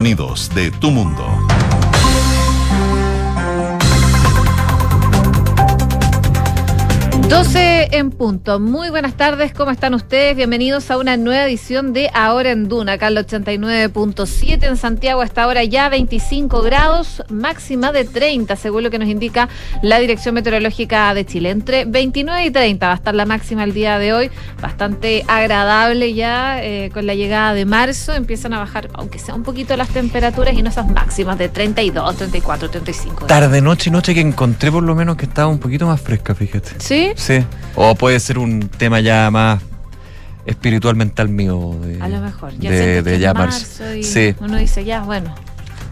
Unidos de tu mundo. 12 en punto. Muy buenas tardes, ¿cómo están ustedes? Bienvenidos a una nueva edición de Ahora en Duna, acá al 89.7 en Santiago, hasta ahora ya 25 grados, máxima de 30, según lo que nos indica la Dirección Meteorológica de Chile. Entre 29 y 30 va a estar la máxima el día de hoy, bastante agradable ya eh, con la llegada de marzo, empiezan a bajar, aunque sea un poquito las temperaturas y no esas máximas de 32, 34, 35. Tarde, noche y noche que encontré por lo menos que estaba un poquito más fresca, fíjate. ¿Sí? Sí. O puede ser un tema ya más espiritual mental mío. De, A lo mejor. Ya de, de ya marzo y Sí. Uno dice, ya, bueno,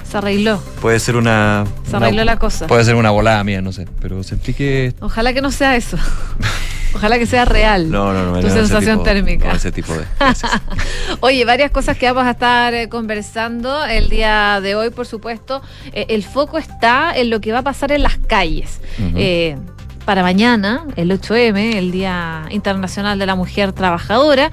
se arregló. Puede ser una. Se una- arregló la cosa. Puede ser una volada mía, no sé. Pero sentí que. Ojalá que no sea eso. Ojalá que sea real. No, no, no. Tu no, sensación tipo- térmica. no, ese tipo de. Oye, varias cosas que vamos a estar eh, conversando el día de hoy, por supuesto. Eh, el foco está en lo que va a pasar en las calles. Eh, para mañana, el 8M, el Día Internacional de la Mujer Trabajadora.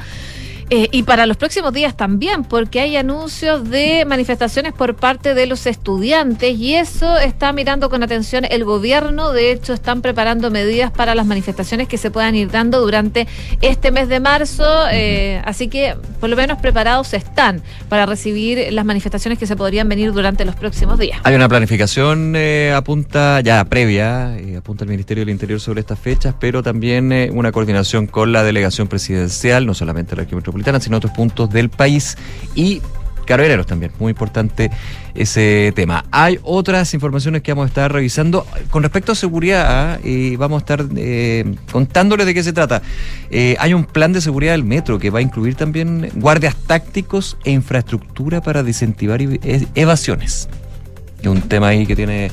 Eh, y para los próximos días también, porque hay anuncios de manifestaciones por parte de los estudiantes y eso está mirando con atención el gobierno. De hecho, están preparando medidas para las manifestaciones que se puedan ir dando durante este mes de marzo. eh, así que, por lo menos, preparados están para recibir las manifestaciones que se podrían venir durante los próximos días. Hay una planificación, eh, apunta ya previa, eh, apunta el Ministerio del Interior sobre estas fechas, pero también eh, una coordinación con la delegación presidencial, no solamente la región metropolitana, sino otros puntos del país y carabineros también. Muy importante ese tema. Hay otras informaciones que vamos a estar revisando. Con respecto a seguridad, eh, vamos a estar eh, contándoles de qué se trata. Eh, hay un plan de seguridad del metro que va a incluir también guardias tácticos e infraestructura para desincentivar e- evasiones es un tema ahí que tiene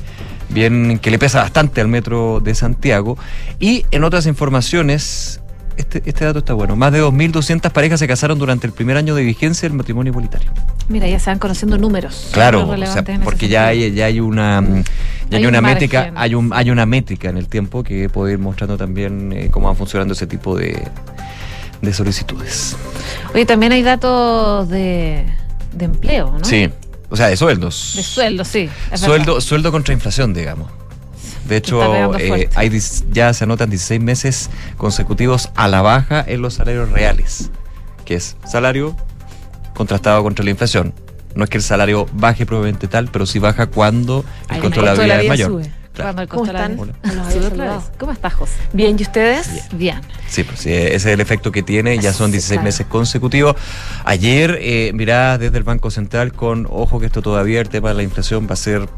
bien, que le pesa bastante al metro de Santiago. Y en otras informaciones, este, este dato está bueno, más de 2.200 parejas se casaron durante el primer año de vigencia del matrimonio igualitario. Mira, ya se van conociendo números. Claro, o sea, porque ya hay, ya hay una... mm, Ya Hay hay, un una margen. métrica, hay un, hay una métrica en el tiempo que puede ir mostrando también eh, cómo van funcionando ese tipo de, de solicitudes. Oye, también hay datos de, de empleo, ¿no? Sí, o sea, de sueldos. De sueldo, sí. Sueldo, sueldo contra inflación, digamos. De hecho, eh, hay ya se anotan 16 meses consecutivos a la baja en los salarios reales, que es salario contrastado contra la inflación. No es que el salario baje probablemente tal, pero sí baja cuando el Ay, costo de la vida es mayor. Cuando el ¿Cómo están? Sube vez. ¿Cómo estás, José? Bien, ¿y ustedes? Bien. Sí, pues sí, ese es el efecto que tiene, ya son Sí, 16 claro. meses consecutivos. Ayer, eh, mirá desde el Banco Central con ojo que esto todavía el tema de la inflación va a ser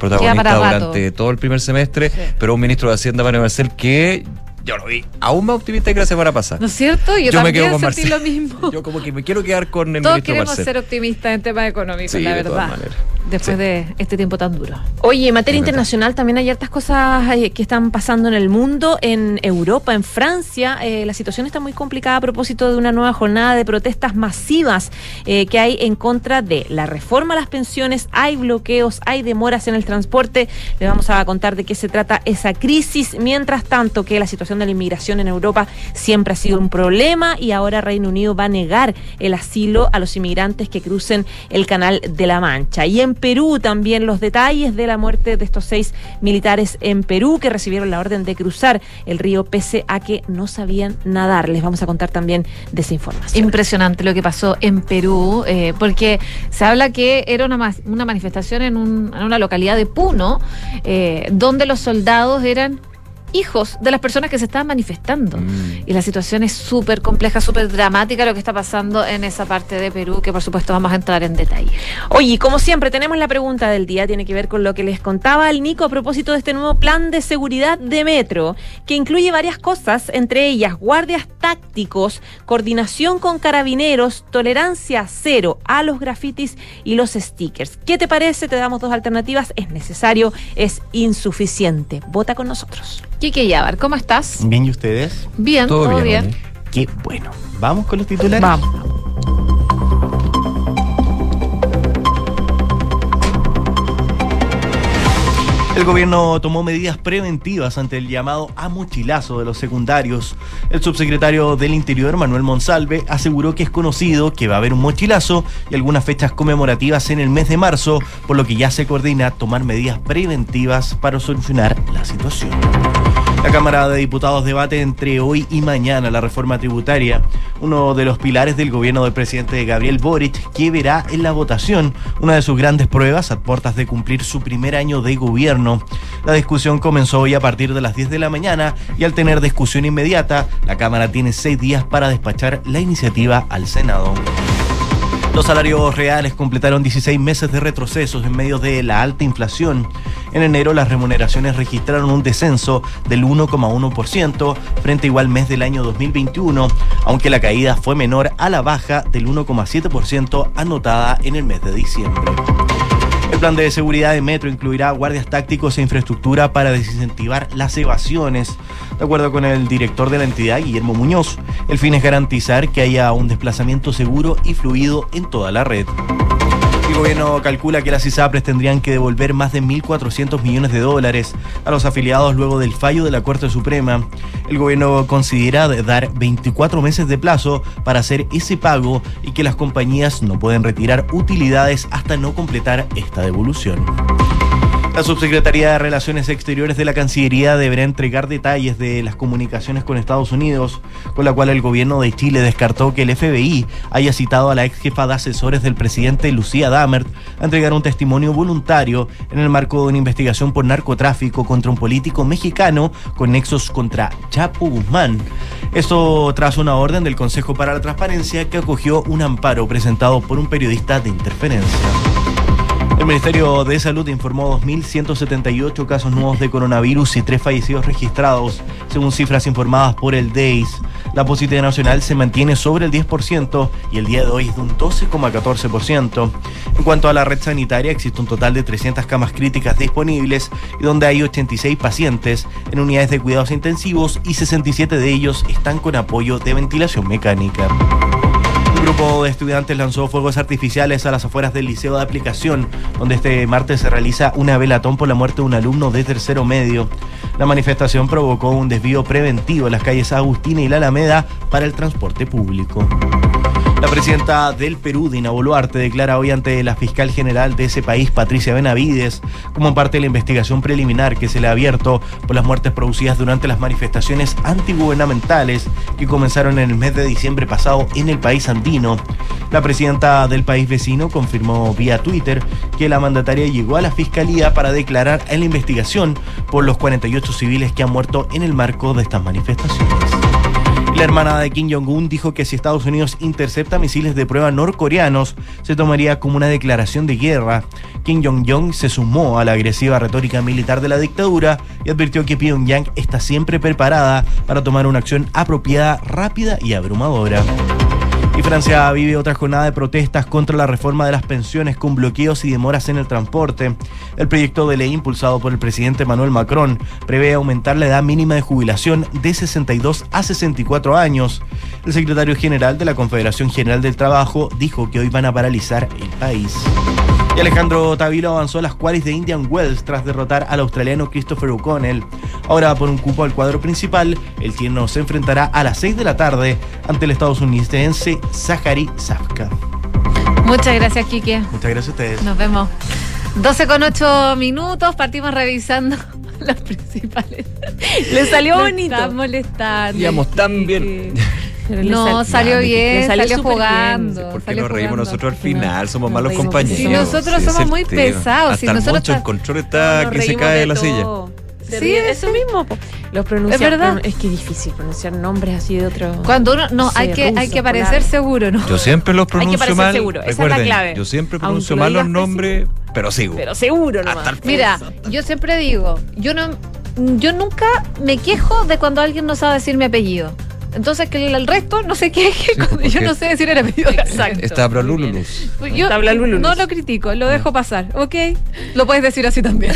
protagonista durante todo el primer semestre, Sí. pero un ministro de Hacienda, Manuel Marcel, que yo lo vi aún más optimista que la semana pasada. ¿No es cierto? Yo, Yo me también quedo con sentí Marcel. lo mismo. Yo como que me quiero quedar con el Todos ministro queremos Marcel. ser optimistas en temas económicos, Sí, la de todas verdad. maneras. Después Sí. de este tiempo tan duro. Oye, en materia internacional también hay hartas cosas eh, que están pasando en el mundo. En Europa, en Francia, eh, la situación está muy complicada a propósito de una nueva jornada de protestas masivas eh, que hay en contra de la reforma a las pensiones. Hay bloqueos, hay demoras en el transporte. Les vamos a contar de qué se trata esa crisis. Mientras tanto, que la situación de la inmigración en Europa siempre ha sido un problema y ahora Reino Unido va a negar el asilo a los inmigrantes que crucen el Canal de la Mancha. Y en Perú también los detalles de la muerte de estos seis militares en Perú que recibieron la orden de cruzar el río pese a que no sabían nadar. Les vamos a contar también de esa información. Impresionante lo que pasó en Perú, eh, porque se habla que era una, una manifestación en, un- una localidad de Puno, eh, donde los soldados eran hijos de las personas que se estaban manifestando. Mm. Y la situación es súper compleja, súper dramática lo que está pasando en esa parte de Perú, que por supuesto vamos a entrar en detalle. Oye, y como siempre, tenemos la pregunta del día, tiene que ver con lo que les contaba el Nico a propósito de este nuevo plan de seguridad de Metro, que incluye varias cosas, entre ellas guardias tácticos, coordinación con carabineros, tolerancia cero a los grafitis y los stickers. ¿Qué te parece? Te damos dos alternativas. ¿Es necesario? ¿Es insuficiente? Vota con nosotros. Kike Yabar, ¿cómo estás? Bien, ¿y ustedes? Bien, todo, Todo bien. bien. Qué bueno. ¿Vamos con los titulares? Vamos. El gobierno tomó medidas preventivas ante el llamado a mochilazo de los secundarios. El subsecretario del Interior, Manuel Monsalve, aseguró que es conocido que va a haber un mochilazo y algunas fechas conmemorativas en el mes de marzo, por lo que ya se coordina tomar medidas preventivas para solucionar la situación. La Cámara de Diputados debate entre hoy y mañana la reforma tributaria, uno de los pilares del gobierno del presidente Gabriel Boric, que verá en la votación una de sus grandes pruebas a puertas de cumplir su primer año de gobierno. La discusión comenzó hoy a partir de las 10 de la mañana y al tener discusión inmediata, la Cámara tiene seis días para despachar la iniciativa al Senado. Los salarios reales completaron 16 meses de retrocesos en medio de la alta inflación. En enero las remuneraciones registraron un descenso del 1,1% frente a igual mes del año 2021, aunque la caída fue menor a la baja del 1,7% anotada en el mes de diciembre. El plan de seguridad de Metro incluirá guardias tácticos e infraestructura para desincentivar las evasiones. De acuerdo con el director de la entidad, Guillermo Muñoz, el fin es garantizar que haya un desplazamiento seguro y fluido en toda la red. El gobierno calcula que las ISAPRES tendrían que devolver más de 1.400 millones de dólares a los afiliados luego del fallo de la Corte Suprema. El gobierno considera dar 24 meses de plazo para hacer ese pago y que las compañías no pueden retirar utilidades hasta no completar esta devolución. La Subsecretaría de Relaciones Exteriores de la Cancillería deberá entregar detalles de las comunicaciones con Estados Unidos, con la cual el gobierno de Chile descartó que el FBI haya citado a la ex jefa de asesores del presidente Lucía Damert a entregar un testimonio voluntario en el marco de una investigación por narcotráfico contra un político mexicano con nexos contra Chapo Guzmán. Esto tras una orden del Consejo para la Transparencia que acogió un amparo presentado por un periodista de interferencia. El Ministerio de Salud informó 2.178 casos nuevos de coronavirus y tres fallecidos registrados, según cifras informadas por el DEIS. La positividad nacional se mantiene sobre el 10% y el día de hoy es de un 12,14%. En cuanto a la red sanitaria, existe un total de 300 camas críticas disponibles y donde hay 86 pacientes en unidades de cuidados intensivos y 67 de ellos están con apoyo de ventilación mecánica. Grupo de estudiantes lanzó fuegos artificiales a las afueras del Liceo de Aplicación, donde este martes se realiza una velatón por la muerte de un alumno de tercero medio. La manifestación provocó un desvío preventivo en las calles Agustina y La Alameda para el transporte público. La presidenta del Perú, Dina Boluarte, declara hoy ante la fiscal general de ese país, Patricia Benavides, como parte de la investigación preliminar que se le ha abierto por las muertes producidas durante las manifestaciones antigubernamentales que comenzaron en el mes de diciembre pasado en el país andino. La presidenta del país vecino confirmó vía Twitter que la mandataria llegó a la fiscalía para declarar en la investigación por los 48 civiles que han muerto en el marco de estas manifestaciones. La hermana de Kim Jong-un dijo que si Estados Unidos intercepta misiles de prueba norcoreanos, se tomaría como una declaración de guerra. Kim Jong-un se sumó a la agresiva retórica militar de la dictadura y advirtió que Pyongyang está siempre preparada para tomar una acción apropiada, rápida y abrumadora. Francia vive otra jornada de protestas contra la reforma de las pensiones con bloqueos y demoras en el transporte. El proyecto de ley impulsado por el presidente Manuel Macron prevé aumentar la edad mínima de jubilación de 62 a 64 años. El secretario general de la Confederación General del Trabajo dijo que hoy van a paralizar el país. Y Alejandro Tavilo avanzó a las cuales de Indian Wells tras derrotar al australiano Christopher O'Connell. Ahora por un cupo al cuadro principal, el tierno se enfrentará a las 6 de la tarde ante el estadounidense Zachary Safka. Muchas gracias, Kike. Muchas gracias a ustedes. Nos vemos. 12 con 8 minutos, partimos revisando los principales. Le salió Lo bonito. Está molestando. Íbamos tan bien. Pero No, sal- salió bien, salió salió, jugando. ¿Por qué salió nos reímos jugando. nosotros al final? Somos malos compañeros. Si nosotros somos muy tema. pesados, si Hasta el nosotros Moncho, el control está que se cae de la silla. todo. Sí, eso mismo. Los pronunciar, Es verdad. Es que es difícil pronunciar nombres así de otro. Cuando uno, no, Sí, hay que, hay que parecer seguro, ¿no? Yo siempre los que pronuncio parecer mal. seguro, esa es la clave. yo siempre pronuncio mal los nombres, pero sigo. Pero seguro nomás. Hasta el Mira, yo siempre digo, yo no, yo nunca me quejo de cuando alguien no sabe decir mi apellido. Entonces que el, resto no se queje cuando porque- yo no sé decir el apellido. Exacto. Está. Pues Yo Lululus. no lo critico, lo dejo pasar, ¿ok? Lo puedes decir así también.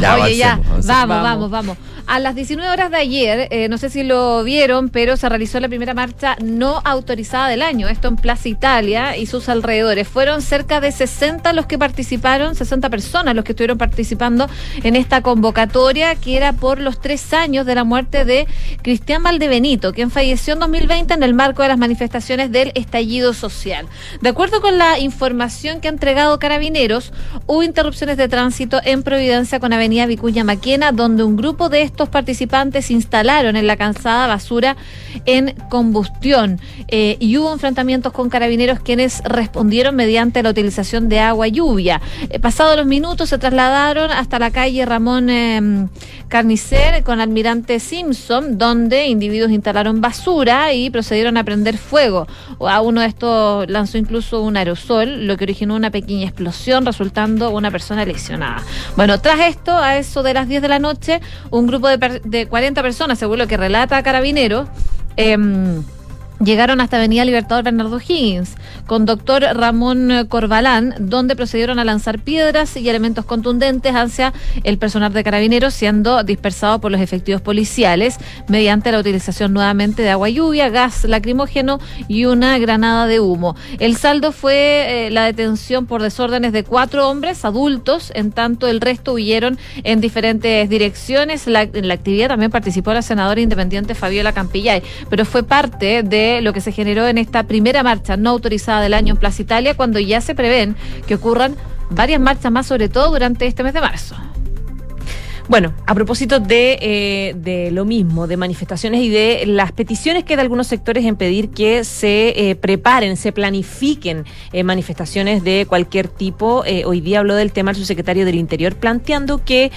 Ya, Oye, ya, avancemos, avancemos. vamos, Vamos. vamos, vamos. A las 19 horas de ayer, eh, no sé si lo vieron, pero se realizó la primera marcha no autorizada del año, esto en Plaza Italia y sus alrededores. Fueron cerca de 60 los que participaron, 60 personas los que estuvieron participando en esta convocatoria, que era por los tres años de la muerte de Cristian Valdebenito, quien falleció en 2020 en el marco de las manifestaciones del estallido social. De acuerdo con la información que ha entregado Carabineros, hubo interrupciones de tránsito en Providencia con Avenida Vicuña Maquena, donde un grupo de estos participantes instalaron en la calzada basura en combustión eh, y hubo enfrentamientos con carabineros quienes respondieron mediante la utilización de agua y lluvia. Eh, pasados los minutos se trasladaron hasta la calle Ramón eh, Carnicer con Almirante Simpson, donde individuos instalaron basura y procedieron a prender fuego. A uno de estos lanzó incluso un aerosol, lo que originó una pequeña explosión, resultando una persona lesionada. Bueno, tras esto, a eso de las 10 de la noche, un grupo de, de 40 personas, según lo que relata Carabineros, eh, llegaron hasta Avenida Libertador Bernardo Higgins con doctor Ramón Corbalán, donde procedieron a lanzar piedras y elementos contundentes hacia el personal de carabineros, siendo dispersado por los efectivos policiales mediante la utilización nuevamente de agua lluvia, gas lacrimógeno y una granada de humo. El saldo fue eh, la detención por desórdenes de cuatro hombres adultos, en tanto el resto huyeron en diferentes direcciones. La, en la actividad también participó la senadora independiente Fabiola Campillay, pero fue parte de lo que se generó en esta primera marcha no autorizada del año en Plaza Italia, cuando ya se prevén que ocurran varias marchas más, sobre todo durante este mes de marzo. Bueno, a propósito de, eh, de, lo mismo, de manifestaciones y de las peticiones que de algunos sectores en pedir que se eh, preparen, se planifiquen eh, manifestaciones de cualquier tipo. Hoy día habló del tema el subsecretario del Interior planteando que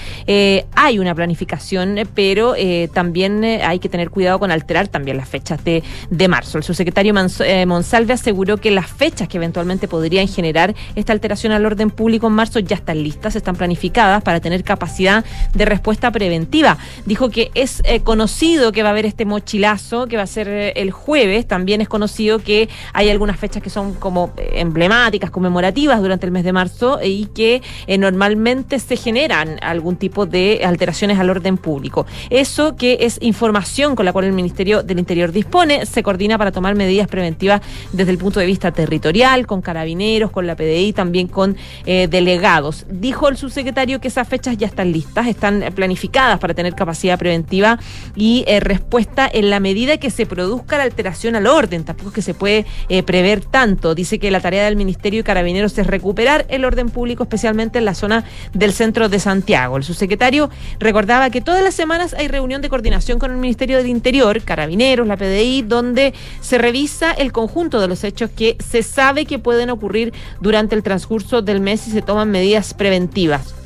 hay una planificación, pero también hay que tener cuidado con alterar también las fechas de, de marzo. El subsecretario Monsalve aseguró que las fechas que eventualmente podrían generar esta alteración al orden público en marzo ya están listas, están planificadas para tener capacidad de respuesta preventiva. Dijo que es eh, conocido que va a haber este mochilazo que va a ser eh, el jueves. También es conocido que hay algunas fechas que son como eh, emblemáticas, conmemorativas durante el mes de marzo y que normalmente se generan algún tipo de alteraciones al orden público. Eso que es información con la cual el Ministerio del Interior dispone, se coordina para tomar medidas preventivas desde el punto de vista territorial, con carabineros, con la PDI, también con delegados. Dijo el subsecretario que esas fechas ya están listas, están planificadas para tener capacidad preventiva y eh, respuesta en la medida que se produzca la alteración al orden. Tampoco es que se puede eh, prever tanto. Dice que la tarea del Ministerio y Carabineros es recuperar el orden público, especialmente en la zona del centro de Santiago. El subsecretario recordaba que todas las semanas hay reunión de coordinación con el Ministerio del Interior, Carabineros, la PDI, donde se revisa el conjunto de los hechos que se sabe que pueden ocurrir durante el transcurso del mes y se toman medidas preventivas.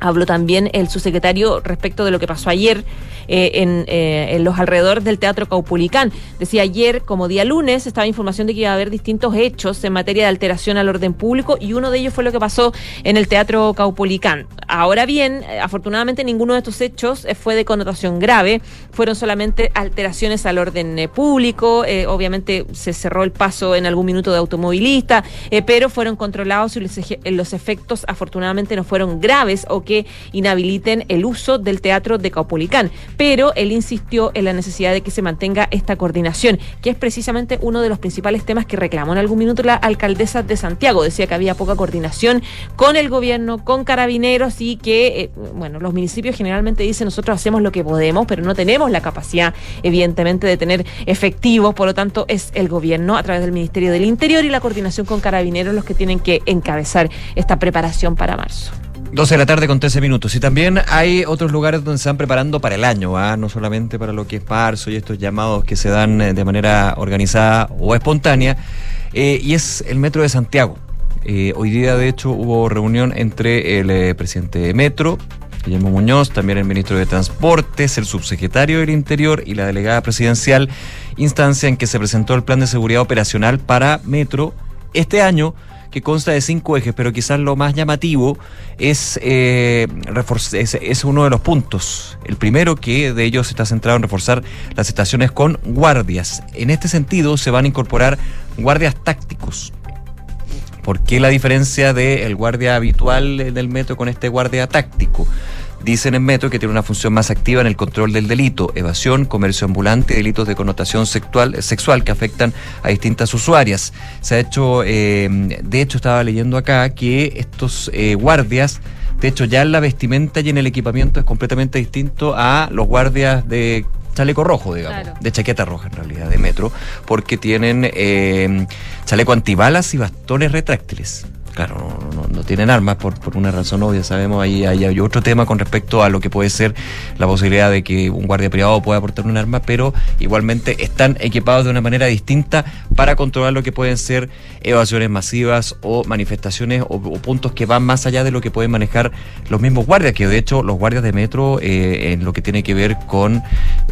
Habló también el subsecretario respecto de lo que pasó ayer eh, en, eh, en, los alrededores del Teatro Caupolicán. Decía ayer, como día lunes, estaba información de que iba a haber distintos hechos en materia de alteración al orden público y uno de ellos fue lo que pasó en el Teatro Caupolicán. Ahora bien, eh, afortunadamente ninguno de estos hechos fue de connotación grave, fueron solamente alteraciones al orden público, obviamente se cerró el paso en algún minuto de automovilista, pero fueron controlados y los, los efectos afortunadamente no fueron graves o inhabiliten el uso del Teatro de Caupolicán pero él insistió en la necesidad de que se mantenga esta coordinación, que es precisamente uno de los principales temas que reclamó en algún minuto la alcaldesa de Santiago. Decía que había poca coordinación con el gobierno, con carabineros y que, eh, bueno, los municipios generalmente dicen nosotros hacemos lo que podemos, pero no tenemos la capacidad, evidentemente, de tener efectivos, por lo tanto es el gobierno a través del Ministerio del Interior y la coordinación con carabineros los que tienen que encabezar esta preparación para marzo. 12 de la tarde con 13 minutos. Y también hay otros lugares donde se están preparando para el año, ¿ah? no solamente para lo que es marzo y estos llamados que se dan eh, de manera organizada o espontánea, eh, y es el Metro de Santiago. Eh, hoy día, de hecho, hubo reunión entre el presidente de Metro, Guillermo Muñoz, también el ministro de Transportes, el subsecretario del Interior y la delegada presidencial, instancia en que se presentó el plan de seguridad operacional para Metro este año que consta de cinco ejes, pero quizás lo más llamativo es, eh, es, es, uno de los puntos. El primero que de ellos está centrado en reforzar las estaciones con guardias. En este sentido se van a incorporar guardias tácticos. ¿Por qué la diferencia del guardia habitual del metro con este guardia táctico? Dicen en Metro que tiene una función más activa en el control del delito, evasión, comercio ambulante y delitos de connotación sexual, sexual que afectan a distintas usuarias. Se ha hecho, eh, de hecho estaba leyendo acá que estos eh, guardias, de hecho ya en la vestimenta y en el equipamiento es completamente distinto a los guardias de chaleco rojo, digamos, Claro. de chaqueta roja en realidad, de metro, porque tienen eh, chaleco antibalas y bastones retráctiles. Claro, no, no- tienen armas por, por una razón obvia, sabemos, ahí, hay otro tema con respecto a lo que puede ser la posibilidad de que un guardia privado pueda portar un arma, pero igualmente están equipados de una manera distinta para controlar lo que pueden ser evasiones masivas o manifestaciones o, o puntos que van más allá de lo que pueden manejar los mismos guardias, que de hecho los guardias de metro eh, en lo que tiene que ver con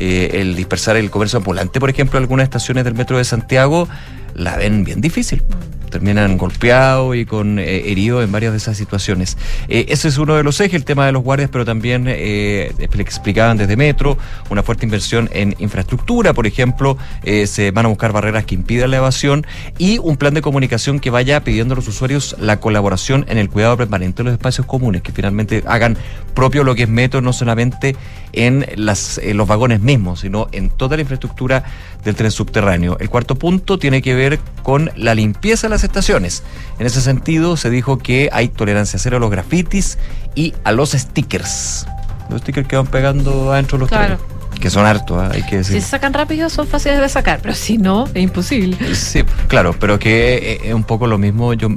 eh, el dispersar el comercio ambulante, por ejemplo, algunas estaciones del metro de Santiago la ven bien difícil. Terminan golpeados y con eh, heridos en varias de esas situaciones. Eh, ese es uno de los ejes, el tema de los guardias, pero también eh, expli- explicaban desde Metro una fuerte inversión en infraestructura, por ejemplo, eh, se van a buscar barreras que impidan la evasión y un plan de comunicación que vaya pidiendo a los usuarios la colaboración en el cuidado permanente de los espacios comunes, que finalmente hagan propio lo que es Metro, no solamente en, en los vagones mismos, sino en toda la infraestructura del tren subterráneo. El cuarto punto tiene que ver con la limpieza de las estaciones. En ese sentido, se dijo que hay tolerancia cero a los grafitis y a los stickers. Los stickers que van pegando adentro de los Claro. trenes, que son hartos, ¿ah? hay que Si decir. se sacan rápido son fáciles de sacar, pero si no, es imposible. Sí, claro, pero que eh, es un poco lo mismo. Yo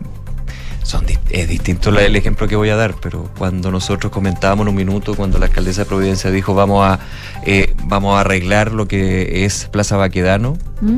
son es distinto el ejemplo que voy a dar, pero cuando nosotros comentábamos en un minuto, cuando la alcaldesa de Providencia dijo vamos a eh, vamos a arreglar lo que es Plaza Baquedano, ¿Mm?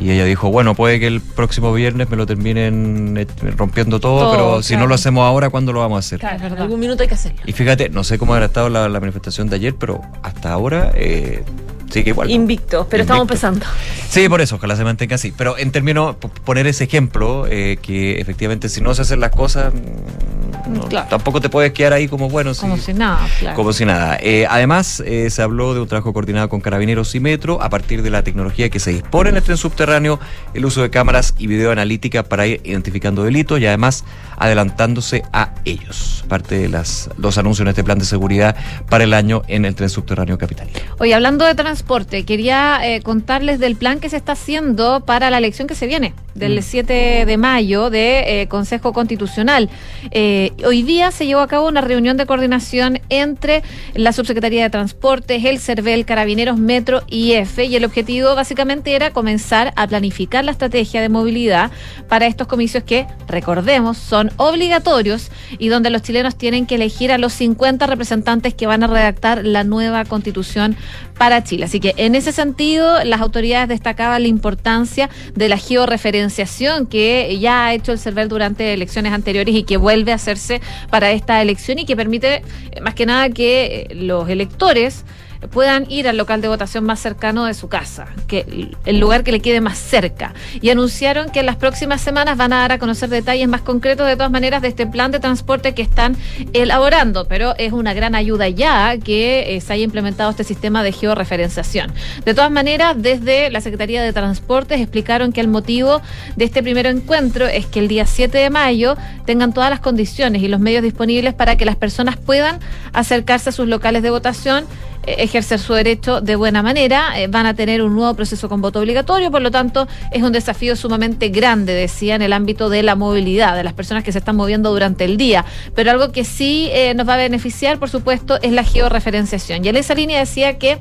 Y ella dijo, bueno, puede que el próximo viernes me lo terminen eh, rompiendo todo, Todo, pero si no lo hacemos ahora, ¿cuándo lo vamos a hacer? Claro, verdad. algún minuto hay que hacerlo. Y fíjate, no sé cómo habrá estado la, la manifestación de ayer, pero hasta ahora eh, sigue igual. Invicto, pero estamos empezando. Sí, por eso, ojalá se mantenga así. Pero en términos, poner ese ejemplo, eh, que efectivamente si no se hacen las cosas, mm, no, Claro. tampoco te puedes quedar ahí como bueno. Como sí. si nada, claro. Como si nada. Eh, además, eh, se habló de un trabajo coordinado con carabineros y metro a partir de la tecnología que se dispone en el tren subterráneo, el uso de cámaras y videoanalítica para ir identificando delitos y además adelantándose a ellos. Parte de las, los anuncios en este plan de seguridad para el año en el tren subterráneo capitalino. Oye, hablando de transporte, quería eh, contarles del plan que se está haciendo para la elección que se viene, del Mm. 7 de mayo de eh, Consejo Constitucional. Eh, hoy día se llevó a cabo una reunión de coordinación entre la Subsecretaría de Transportes, el CERVEL, Carabineros, Metro y EFE, y el objetivo básicamente era comenzar a planificar la estrategia de movilidad para estos comicios que, recordemos, son obligatorios y donde los chilenos tienen que elegir a los 50 representantes que van a redactar la nueva constitución para Chile. Así que en ese sentido, las autoridades destacaban la importancia de la georreferenciación que ya ha hecho el CERVEL durante elecciones anteriores y que vuelve a hacerse para esta elección y que permite, eh, más que nada, que eh, los electores puedan ir al local de votación más cercano de su casa, que el lugar que le quede más cerca. Y anunciaron que en las próximas semanas van a dar a conocer detalles más concretos de todas maneras de este plan de transporte que están elaborando, pero es una gran ayuda ya que eh, se haya implementado este sistema de georreferenciación. De todas maneras, desde la Secretaría de Transportes explicaron que el motivo de este primer encuentro es que el día 7 de mayo tengan todas las condiciones y los medios disponibles para que las personas puedan acercarse a sus locales de votación ejercer su derecho de buena manera. Eh, van a tener un nuevo proceso con voto obligatorio, por lo tanto es un desafío sumamente grande, decía, en el ámbito de la movilidad, de las personas que se están moviendo durante el día. Pero algo que sí eh, nos va a beneficiar, por supuesto, es la georreferenciación. Y en esa línea decía que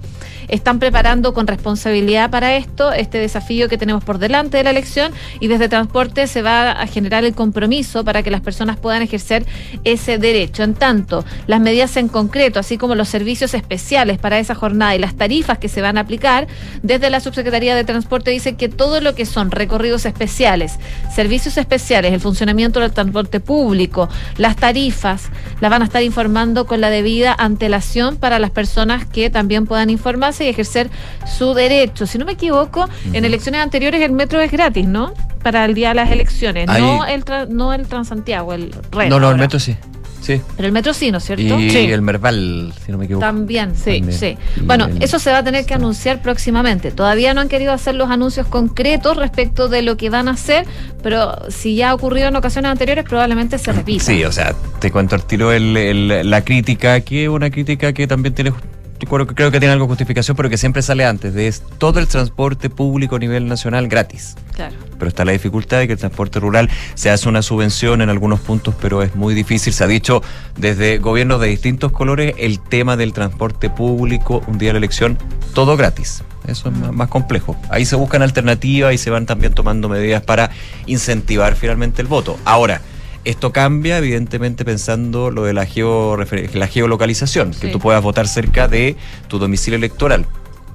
están preparando con responsabilidad para esto, este desafío que tenemos por delante de la elección, y desde transporte se va a generar el compromiso para que las personas puedan ejercer ese derecho. En tanto, las medidas en concreto, así como los servicios especiales para esa jornada y las tarifas que se van a aplicar, desde la Subsecretaría de Transporte dicen que todo lo que son recorridos especiales, servicios especiales, el funcionamiento del transporte público, las tarifas, las van a estar informando con la debida antelación para las personas que también puedan informarse y ejercer su derecho. Si no me equivoco, en elecciones anteriores el metro es gratis, ¿no? Para el día de las elecciones, Ahí- no el no el Transantiago, el REN no, no, el metro sí. Sí. Pero el metro sí, ¿no es cierto? Y sí. el Merval, si no me equivoco. También, sí, También. sí. Bueno, el- eso se va a tener que anunciar próximamente. Todavía no han querido hacer los anuncios concretos respecto de lo que van a hacer, pero si ya ha ocurrido en ocasiones anteriores, probablemente se repita. Sí, o sea, te cuento al tiro el- el- la crítica, que es una crítica que también tiene, yo creo, que- creo que tiene algo de justificación, pero que siempre sale antes, de es todo el transporte público a nivel nacional gratis. Claro. Pero está la dificultad de que el transporte rural se hace una subvención en algunos puntos, pero es muy difícil. Se ha dicho desde gobiernos de distintos colores el tema del transporte público, un día de la elección, todo gratis. Eso es más complejo. Ahí se buscan alternativas y se van también tomando medidas para incentivar finalmente el voto. Ahora, esto cambia, evidentemente, pensando lo de la, georrefer- la geolocalización, que tú puedas votar cerca de tu domicilio electoral.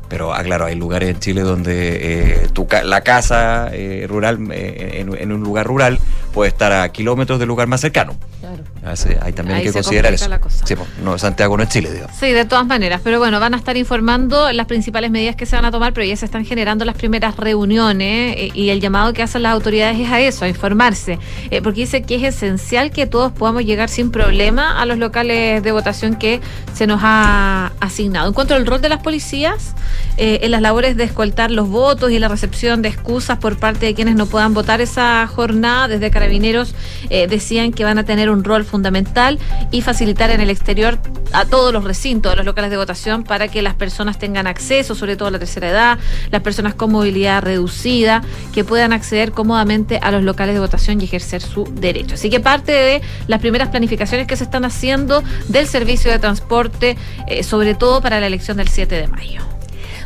Pero, ah, claro, hay lugares en Chile donde eh, tu ca- la casa eh, rural, eh, en, en un lugar rural, puede estar a kilómetros del lugar más cercano. Claro. Así, hay también Ahí hay que considerar eso. la cosa. Sí, no, Santiago no es Chile, digo. Sí, de todas maneras, pero bueno, van a estar informando las principales medidas que se van a tomar, pero ya se están generando las primeras reuniones eh, y el llamado que hacen las autoridades es a eso, a informarse, eh, porque dice que es esencial que todos podamos llegar sin problema a los locales de votación que se nos ha asignado. En cuanto al rol de las policías, eh, en las labores de escoltar los votos y la recepción de excusas por parte de quienes no puedan votar esa jornada, desde carabineros eh, decían que van a tener un rol fundamental y facilitar en el exterior a todos los recintos de los locales de votación para que las personas tengan acceso, sobre todo la tercera edad, las personas con movilidad reducida, que puedan acceder cómodamente a los locales de votación y ejercer su derecho. Así que parte de las primeras planificaciones que se están haciendo del servicio de transporte, eh, sobre todo para la elección del 7 de mayo.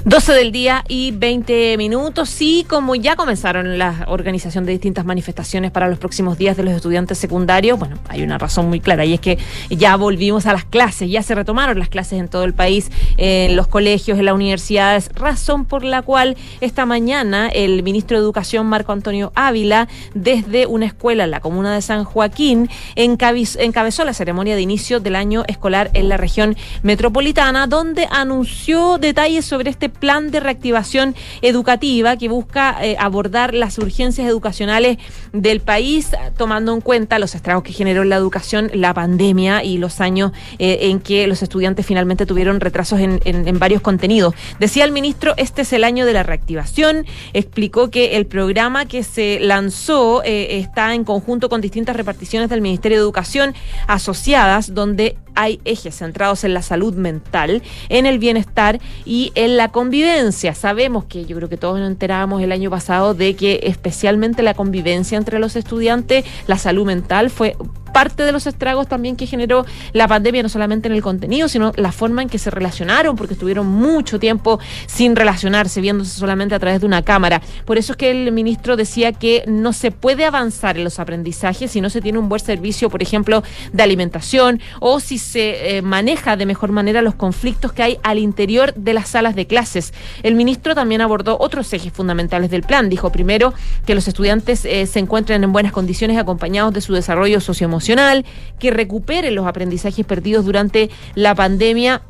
12 del día y 20 minutos. Y como ya comenzaron la organización de distintas manifestaciones para los próximos días de los estudiantes secundarios, bueno, hay una razón muy clara y es que ya volvimos a las clases, ya se retomaron las clases en todo el país, en los colegios, en las universidades, razón por la cual esta mañana el ministro de Educación, Marco Antonio Ávila, desde una escuela en la comuna de San Joaquín, encabezó la ceremonia de inicio del año escolar en la región metropolitana, donde anunció detalles sobre este plan de reactivación educativa que busca eh, abordar las urgencias educacionales del país, tomando en cuenta los estragos que generó en la educación la pandemia y los años eh, en que los estudiantes finalmente tuvieron retrasos en varios contenidos. Decía el ministro, este es el año de la reactivación. Explicó que el programa que se lanzó eh, está en conjunto con distintas reparticiones del Ministerio de Educación asociadas, donde hay ejes centrados en la salud mental, en el bienestar y en la convivencia. Sabemos que yo creo que todos nos enterábamos el año pasado de que especialmente la convivencia entre los estudiantes, la salud mental fue parte de los estragos también que generó la pandemia, no solamente en el contenido, sino la forma en que se relacionaron, porque estuvieron mucho tiempo sin relacionarse, viéndose solamente a través de una cámara. Por eso es que el ministro decía que no se puede avanzar en los aprendizajes si no se tiene un buen servicio, por ejemplo, de alimentación o si se eh, maneja de mejor manera los conflictos que hay al interior de las salas de clases. El ministro también abordó otros ejes fundamentales del plan. Dijo primero que los estudiantes eh, se encuentren en buenas condiciones acompañados de su desarrollo socioemocional, que recuperen los aprendizajes perdidos durante la pandemia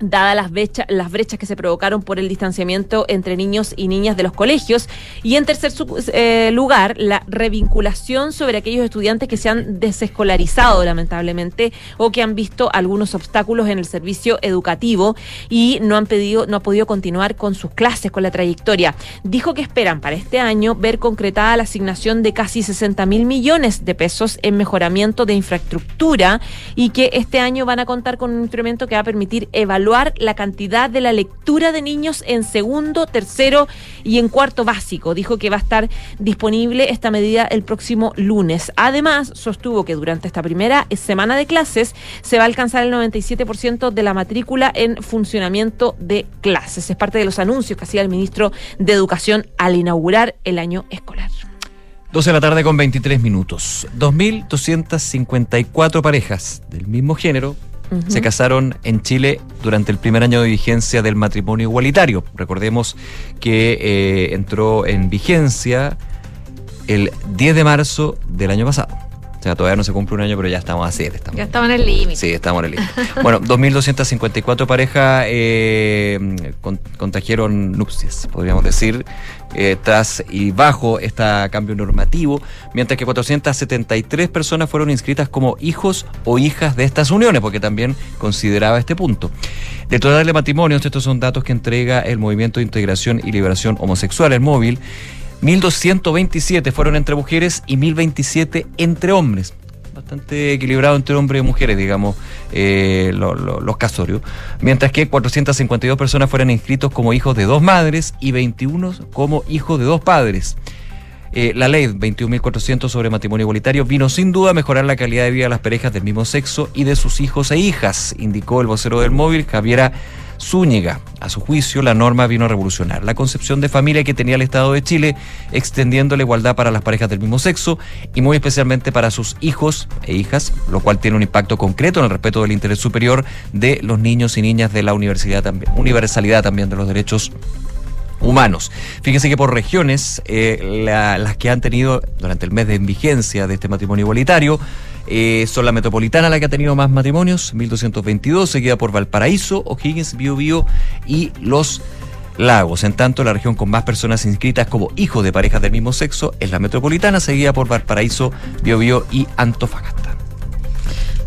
dadas las, brecha- las brechas que se provocaron por el distanciamiento entre niños y niñas de los colegios. Y en tercer eh, lugar, la revinculación sobre aquellos estudiantes que se han desescolarizado lamentablemente o que han visto algunos obstáculos en el servicio educativo y no han pedido, no ha podido continuar con sus clases, con la trayectoria. Dijo que esperan para este año ver concretada la asignación de casi 60 mil millones de pesos en mejoramiento de infraestructura y que este año van a contar con un instrumento que va a permitir evaluar la cantidad de la lectura de niños en segundo, tercero y en cuarto básico. Dijo que va a estar disponible esta medida el próximo lunes. Además, sostuvo que durante esta primera semana de clases se va a alcanzar el 97% de la matrícula en funcionamiento de clases. Es parte de los anuncios que hacía el ministro de Educación al inaugurar el año escolar. 12 de la tarde con 23 minutos. 2.254 parejas del mismo género se casaron en Chile durante el primer año de vigencia del matrimonio igualitario. Recordemos que eh, entró en vigencia el 10 de marzo del año pasado. sea, todavía no se cumple un año, pero ya estamos a siete. Estamos, Ya estaban en el límite. Sí, estamos en el límite. bueno, 2.254 parejas eh, con- contagiaron nupcias, podríamos decir, eh, tras y bajo este cambio normativo, mientras que 473 personas fueron inscritas como hijos o hijas de estas uniones, porque también consideraba este punto. De total de matrimonios, estos son datos que entrega el Movimiento de Integración y Liberación Homosexual, el móvil, 1.227 fueron entre mujeres y 1.027 entre hombres. Bastante equilibrado entre hombres y mujeres, digamos, eh, lo- lo- los casorios. Mientras que 452 personas fueron inscritos como hijos de dos madres y 21 como hijos de dos padres. Eh, la ley 21.400 sobre matrimonio igualitario vino sin duda a mejorar la calidad de vida de las parejas del mismo sexo y de sus hijos e hijas, indicó el vocero del móvil, Javiera Zúñiga. A su juicio, la norma vino a revolucionar la concepción de familia que tenía el Estado de Chile, extendiendo la igualdad para las parejas del mismo sexo y muy especialmente para sus hijos e hijas, lo cual tiene un impacto concreto en el respeto del interés superior de los niños y niñas de la universidad también, universalidad también de los derechos humanos. Fíjense que por regiones, eh, la- las que han tenido durante el mes de vigencia de este matrimonio igualitario, eh, son la metropolitana la que ha tenido más matrimonios, 1222, seguida por Valparaíso, O'Higgins, Biobío y Los Lagos. En tanto, la región con más personas inscritas como hijos de parejas del mismo sexo es la metropolitana, seguida por Valparaíso, Biobío y Antofagasta.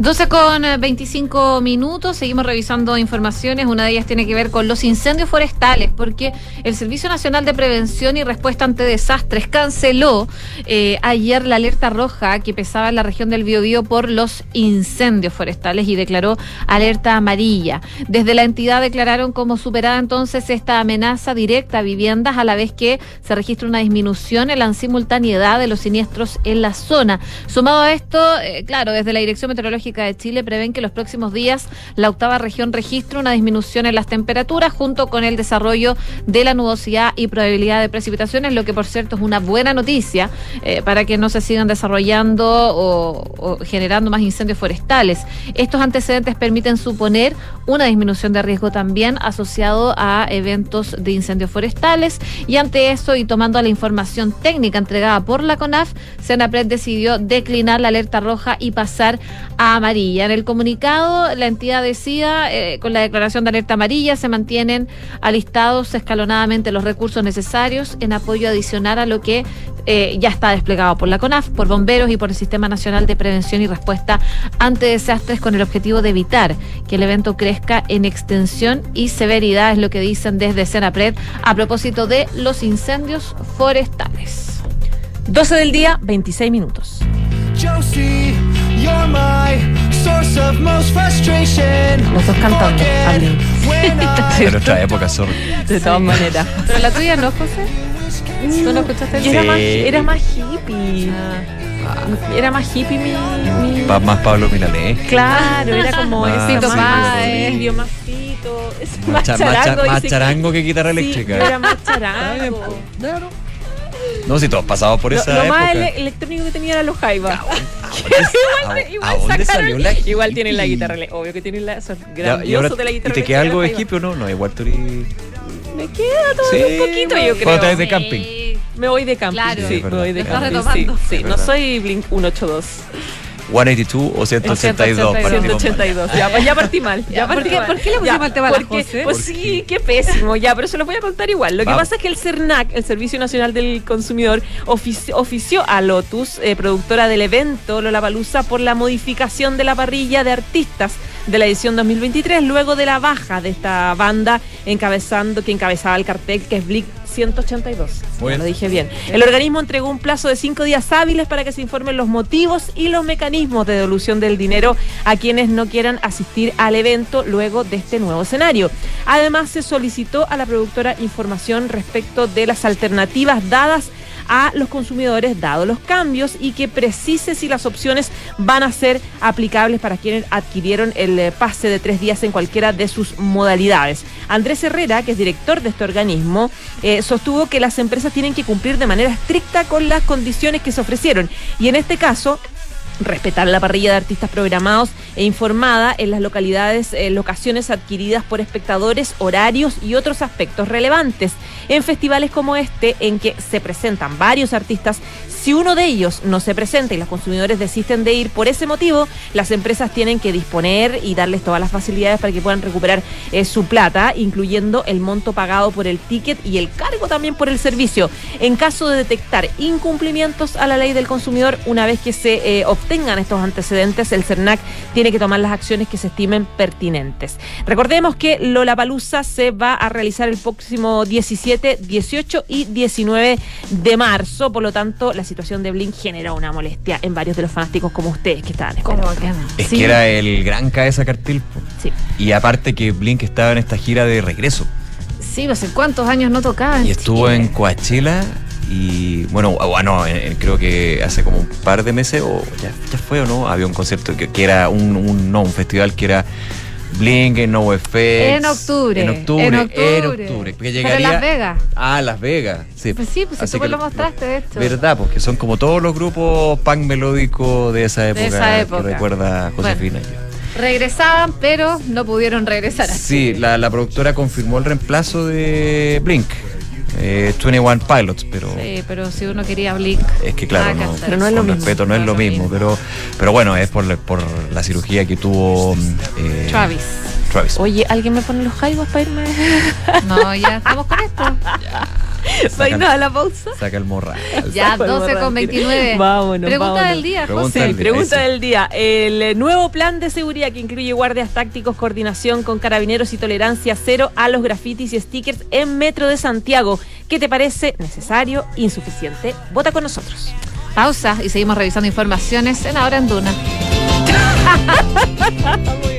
12 con eh, 25 minutos, seguimos revisando informaciones, una de ellas tiene que ver con los incendios forestales, porque el Servicio Nacional de Prevención y Respuesta ante Desastres canceló eh, ayer la alerta roja que pesaba en la región del Biobío por los incendios forestales y declaró alerta amarilla. Desde la entidad declararon como superada entonces esta amenaza directa a viviendas a la vez que se registra una disminución en la simultaneidad de los siniestros en la zona. Sumado a esto, eh, claro, desde la Dirección Meteorológica de Chile prevén que los próximos días la octava región registre una disminución en las temperaturas junto con el desarrollo de la nubosidad y probabilidad de precipitaciones, lo que por cierto es una buena noticia eh, para que no se sigan desarrollando o, generando más incendios forestales. Estos antecedentes permiten suponer una disminución de riesgo también asociado a eventos de incendios forestales y ante eso y tomando la información técnica entregada por la CONAF, Senapred decidió declinar la alerta roja y pasar a amarilla. En el comunicado, la entidad decía, eh, con la declaración de alerta amarilla, se mantienen alistados escalonadamente los recursos necesarios en apoyo adicional a lo que eh, ya está desplegado por la CONAF, por bomberos y por el Sistema Nacional de Prevención y Respuesta ante Desastres con el objetivo de evitar que el evento crezca en extensión y severidad, es lo que dicen desde Senapred a propósito de los incendios forestales. 12 del día, 26 minutos. Josie, you're my source of most frustration. Los dos cantando, De nuestra época, sorry. De todas maneras. ¿Pero la tuya no, José? ¿Tú no escuchaste era, Sí. más, era más hippie. Era más hippie mi. mi- Pa- más Pablo Milanés. Claro, era como Más ese Fito más más fito, es Más, más cha- más cha- charango. más charango que guitarra Sí, eléctrica. yo era más charango. No, si todos pasamos por Lo, esa lo época. más ele- electrónico que tenía era los Jaiba. ¿A, a- Igual tienen la guitarra, obvio que tienen la, son Ya, grandiosos y, ahora, de la guitarra ¿y te queda algo de hippie o no? No, igual tú eres... Me queda todo Sí, un poquito, yo creo. Cuando te ves de camping. Me voy de camping. Claro. sí, Es me voy de Estás camping. retomando. Sí, sí, Es no soy Blink 182. 182 o 182. partimos mal. 182. Ya, pues ya partí mal. Ya, Ya, ¿por partí qué- mal. por qué le pusimos el tema a la porque- José? Pues ¿Por sí, qué pésimo. Ya, pero se lo voy a contar igual. Lo que pasa es que el CERNAC, el Servicio Nacional del Consumidor, ofici- ofició a Lotus, eh, productora del evento Lollapalooza, por la modificación de la parrilla de artistas de la edición 2023, luego de la baja de esta banda encabezando, que encabezaba el cartel, que es Blink 182. Muy Ya bien. lo dije bien. El organismo entregó un plazo de cinco días hábiles para que se informen los motivos y los mecanismos de devolución del dinero a quienes no quieran asistir al evento luego de este nuevo escenario. Además, se solicitó a la productora información respecto de las alternativas dadas a los consumidores dado los cambios y que precise si las opciones van a ser aplicables para quienes adquirieron el eh, pase de tres días en cualquiera de sus modalidades. Andrés Herrera, que es director de este organismo, eh, sostuvo que las empresas tienen que cumplir de manera estricta con las condiciones que se ofrecieron y en este caso respetar la parrilla de artistas programados e informada en las localidades, eh, locaciones adquiridas por espectadores, horarios y otros aspectos relevantes. En festivales como este, en que se presentan varios artistas Si uno de ellos no se presenta y los consumidores desisten de ir por ese motivo, las empresas tienen que disponer y darles todas las facilidades para que puedan recuperar eh, su plata, incluyendo el monto pagado por el ticket y el cargo también por el servicio. En caso de detectar incumplimientos a la ley del consumidor, una vez que se eh, obtengan estos antecedentes, el CERNAC tiene que tomar las acciones que se estimen pertinentes. Recordemos que Lollapalooza se va a realizar el próximo 17, 18 y 19 de marzo, por lo tanto, la situación de Blink generó una molestia en varios de los fanáticos como ustedes que estaban esperando. ¿Cómo que? Es Sí. que era el gran cabeza cartel. po. Sí. Y aparte que Blink estaba en esta gira de regreso. Sí, no sé cuántos años no tocaba. Y estuvo Chile. en Coachella y bueno, bueno, eh, creo que hace como un par de meses o ya, ya fue o no, había un concierto que, que era un, un- no, un festival que era Blink en NoFX. En octubre. En octubre. En En octubre. octubre. Pero en llegaría, Las Vegas. Ah, Las Vegas. Sí, Pues sí, pues tú lo mostraste de esto. Verdad, porque son como todos los grupos punk melódico de esa época, esa época. que recuerda Josefina. Regresaban, pero no pudieron regresar. Sí, la, la productora confirmó el reemplazo de Blink, eh, 21 Pilots, pero Sí, pero si uno quería Blink. es que claro, no. Pero no es lo con mismo. respeto, no es lo mismo, pero, pero bueno, es por, la- por la cirugía que tuvo eh, Travis. Travis. Oye, ¿alguien me pone los jaivas para irme? No, ya estamos con esto. irnos a la pausa. Saca el morral. Ya, Saco el 12 con morral. 29. Vámonos, Pregunta vámonos. del día, Pregunta José. del Sí, día, pregunta del día. El eh, nuevo plan de seguridad que incluye guardias tácticos, coordinación con carabineros y tolerancia cero a los grafitis y stickers en Metro de Santiago. ¿Qué te parece? ¿Necesario? ¿Insuficiente? Vota con nosotros. Pausa y seguimos revisando informaciones en Ahora en Duna.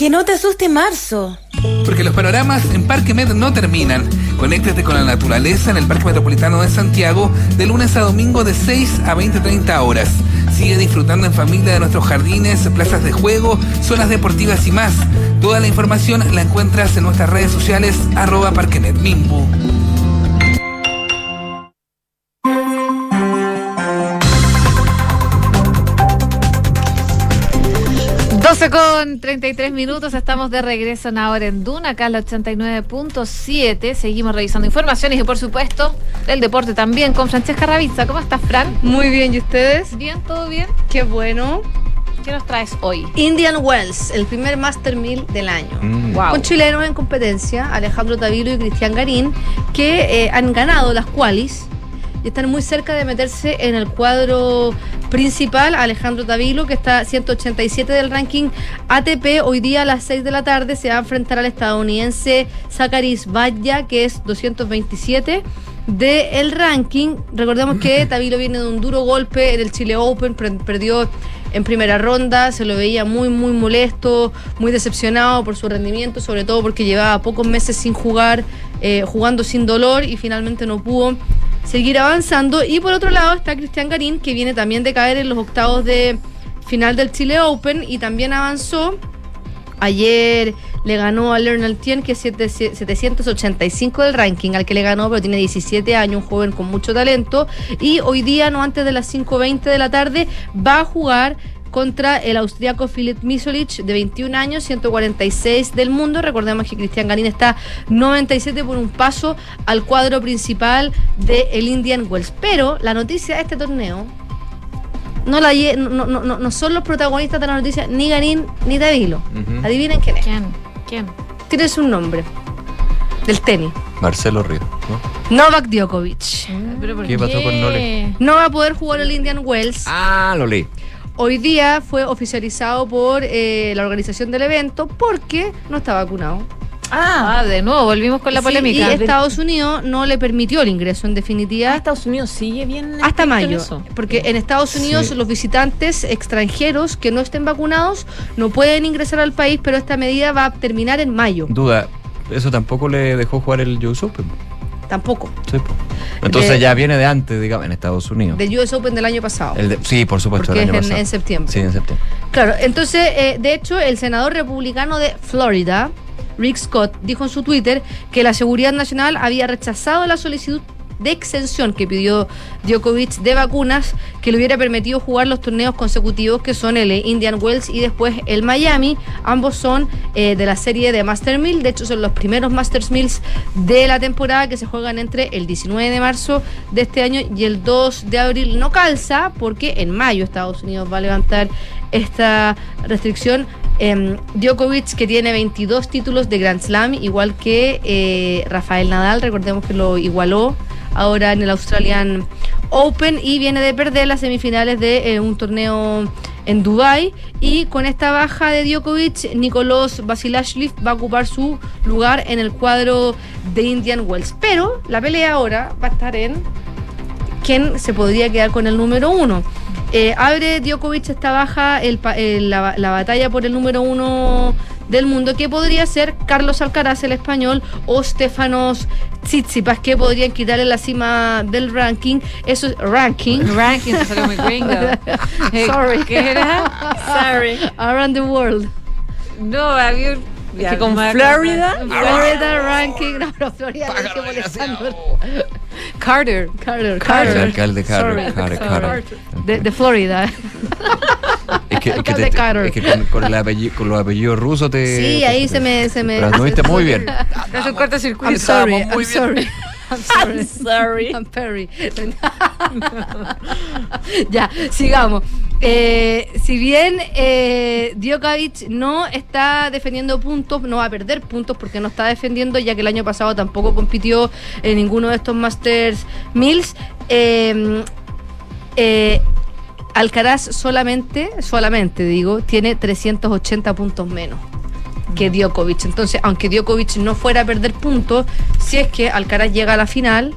Que no te asuste marzo. Porque los panoramas en Parque Med no terminan. Conéctate con la naturaleza en el Parque Metropolitano de Santiago de lunes a domingo de 6 a 20-30 horas. Sigue disfrutando en familia de nuestros jardines, plazas de juego, zonas deportivas y más. Toda la información la encuentras en nuestras redes sociales arroba parquemetmimbu. 12 con 33 minutos, estamos de regreso en ahora en Duna, acá en la 89.7. Seguimos revisando informaciones y, por supuesto, del deporte también con Francesca Ravizza. ¿Cómo estás, Fran? Muy bien, ¿y ustedes? Bien, todo bien. Qué bueno. ¿Qué nos traes hoy? Indian Wells, el primer Master 1000 del año. Mm. Wow. Con chilenos en competencia, Alejandro Tavilo y Cristian Garín, que eh, han ganado las qualis y están muy cerca de meterse en el cuadro principal. Alejandro Tavilo, que está 187 del ranking ATP, hoy día a las 6 de la tarde se va a enfrentar al estadounidense Zacharis Valla, que es 227 del ranking. Recordemos que Tavilo viene de un duro golpe en el Chile Open, per- perdió en primera ronda, se lo veía muy, muy molesto, muy decepcionado por su rendimiento, sobre todo porque llevaba pocos meses sin jugar, eh, jugando sin dolor y finalmente no pudo seguir avanzando. Y por otro lado está Cristian Garín, que viene también de caer en los octavos de final del Chile Open y también avanzó. Ayer le ganó a Lernal Tien, que es siete- 785 del ranking, al que le ganó, pero tiene 17 años, un joven con mucho talento. Y hoy día, no antes de las 5.20 de la tarde, va a jugar contra el austriaco Filip Misolic, de 21 años, 146 del mundo. Recordemos que Cristian Garín está 97 por un paso al cuadro principal del Indian Wells. Pero la noticia de este torneo no, la, no, no, no, no son los protagonistas de la noticia ni Garín ni Davilo. Adivinen quién es. ¿Quién? ¿Quién? Tienes un nombre. Del tenis. Marcelo Ríos, ¿no? Novak Djokovic. ¿Pero por ¿Qué pasó con Nole? No va a poder jugar el Indian Wells. Ah, lo leí. Hoy día fue oficializado por eh, la organización del evento porque no está vacunado. Ah, de nuevo, volvimos con la Sí, polémica. y Estados Unidos no le permitió el ingreso en definitiva. Ah, Estados Unidos sigue bien. Hasta mayo. eso. Porque en Estados Unidos Sí. los visitantes extranjeros que no estén vacunados no pueden ingresar al país, pero esta medida va a terminar en mayo. Duda, eso tampoco le dejó jugar el US Open. Tampoco. Sí. Entonces De- ya viene de antes, digamos, en Estados Unidos. Del US Open del año pasado. El de- sí, por supuesto, porque el año es en, pasado. en septiembre. Sí, en septiembre. Claro, entonces, eh, de hecho, el senador republicano de Florida, Rick Scott, dijo en su Twitter que la Seguridad Nacional había rechazado la solicitud de exención que pidió Djokovic de vacunas que le hubiera permitido jugar los torneos consecutivos que son el Indian Wells y después el Miami. Ambos son eh, de la serie de Master 1000. De hecho, son los primeros Masters 1000 de la temporada que se juegan entre el 19 de marzo de este año y el 2 de abril. No calza porque en mayo Estados Unidos va a levantar esta restricción. Em, Djokovic, que tiene 22 títulos de Grand Slam, igual que eh, Rafael Nadal, recordemos que lo igualó ahora en el Australian Open y viene de perder las semifinales de eh, un torneo en Dubai y con esta baja de Djokovic, Nicolás Basilashvili va a ocupar su lugar en el cuadro de Indian Wells. Pero la pelea ahora va a estar en quién se podría quedar con el número uno. Eh, abre Djokovic esta baja eh, la batalla por el número uno del mundo, que podría ser Carlos Alcaraz, el español, o Stefanos Tsitsipas, que podrían quitarle la cima del ranking. Eso es ranking. Ranking, te salió muy gringo. Eh, Sorry. ¿Qué era? Sorry. Around the world. No, había. Es que con Florida. Florida ranking. No, pero Florida. Carter. Carter, El Carter. alcalde Carter. Carter, Carter. De, de Florida. Es que, es que, Alcalde te- Carter. es que con, con el apellido, con los apellidos rusos te. Sí, ahí se me. Se me Pero anduviste muy bien. Es un cortocircuito. I'm sorry, muy I'm bien. sorry. I'm sorry. I'm sorry. I'm Perry. ya, sigamos. Eh, si bien eh, Djokovic no está defendiendo puntos, no va a perder puntos porque no está defendiendo, ya que el año pasado tampoco compitió en ninguno de estos Masters Mills. Eh, eh, Alcaraz solamente, solamente digo, tiene 380 puntos menos que Djokovic. Entonces, aunque Djokovic no fuera a perder puntos, si es que Alcaraz llega a la final,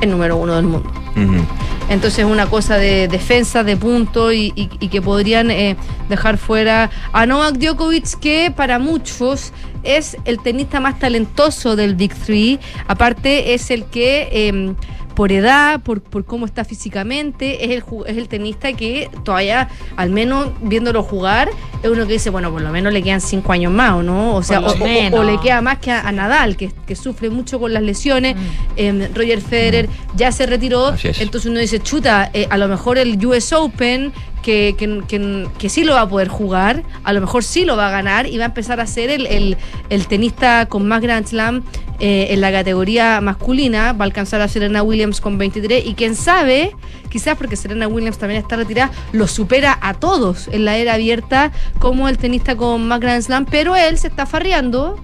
el número uno del mundo. Ujú. Entonces es una cosa de defensa, de puntos y, y- y que podrían eh, dejar fuera a Novak Djokovic, que para muchos es el tenista más talentoso del Big Three. Aparte es el que eh, por edad, por, por cómo está físicamente, es el, es el tenista que todavía, al menos viéndolo jugar, es uno que dice, bueno, por lo menos le quedan cinco años más, ¿o no? O sea, o, le queda más que a, a Nadal, que, que sufre mucho con las lesiones. Eh, Roger Federer ya se retiró. Entonces uno dice, chuta, eh, a lo mejor el US Open, que, que, que- sí lo va a poder jugar, a lo mejor sí lo va a ganar y va a empezar a ser el, el- el tenista con más Grand Slam eh, en la categoría masculina, va a alcanzar a Serena Williams con 23 y quién sabe, quizás porque Serena Williams también está retirada, lo supera a todos en la era abierta como el tenista con más Grand Slam, pero él se está farreando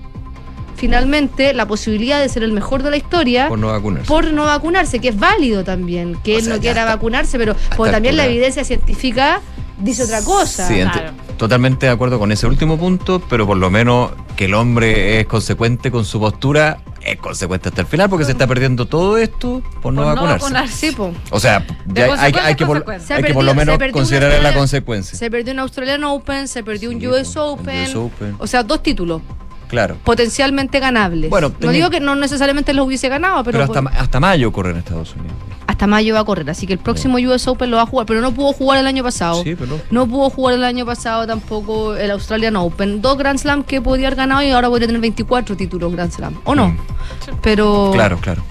finalmente la posibilidad de ser el mejor de la historia Por no vacunarse. por no vacunarse, que es válido también, que O él sea, no quiera vacunarse, pero porque también la evidencia científica dice otra cosa. Sí, ent- totalmente de acuerdo con ese último punto, pero por lo menos que el hombre es consecuente con su postura, es consecuente hasta el final, porque se está perdiendo todo esto por no Por no vacunarse. vacunarse. Sí, po. O sea, hay, que por, hay Se que por perdió- lo menos considerar una- la consecuencia. Se perdió un Australian Open, se perdió un US Open, US Open. o sea, dos títulos Claro. potencialmente ganables. Bueno, no digo que no necesariamente los hubiese ganado, pero, Pero, hasta, por- hasta mayo ocurre en Estados Unidos. hasta mayo va a correr, así que el próximo US Open lo va a jugar, pero no pudo jugar el año pasado. Sí, pero No pudo jugar el año pasado tampoco el Australian Open. Dos Grand Slam que podía haber ganado y ahora podría tener 24 títulos Grand Slam. ¿O no? Pero. Mm. Claro, claro.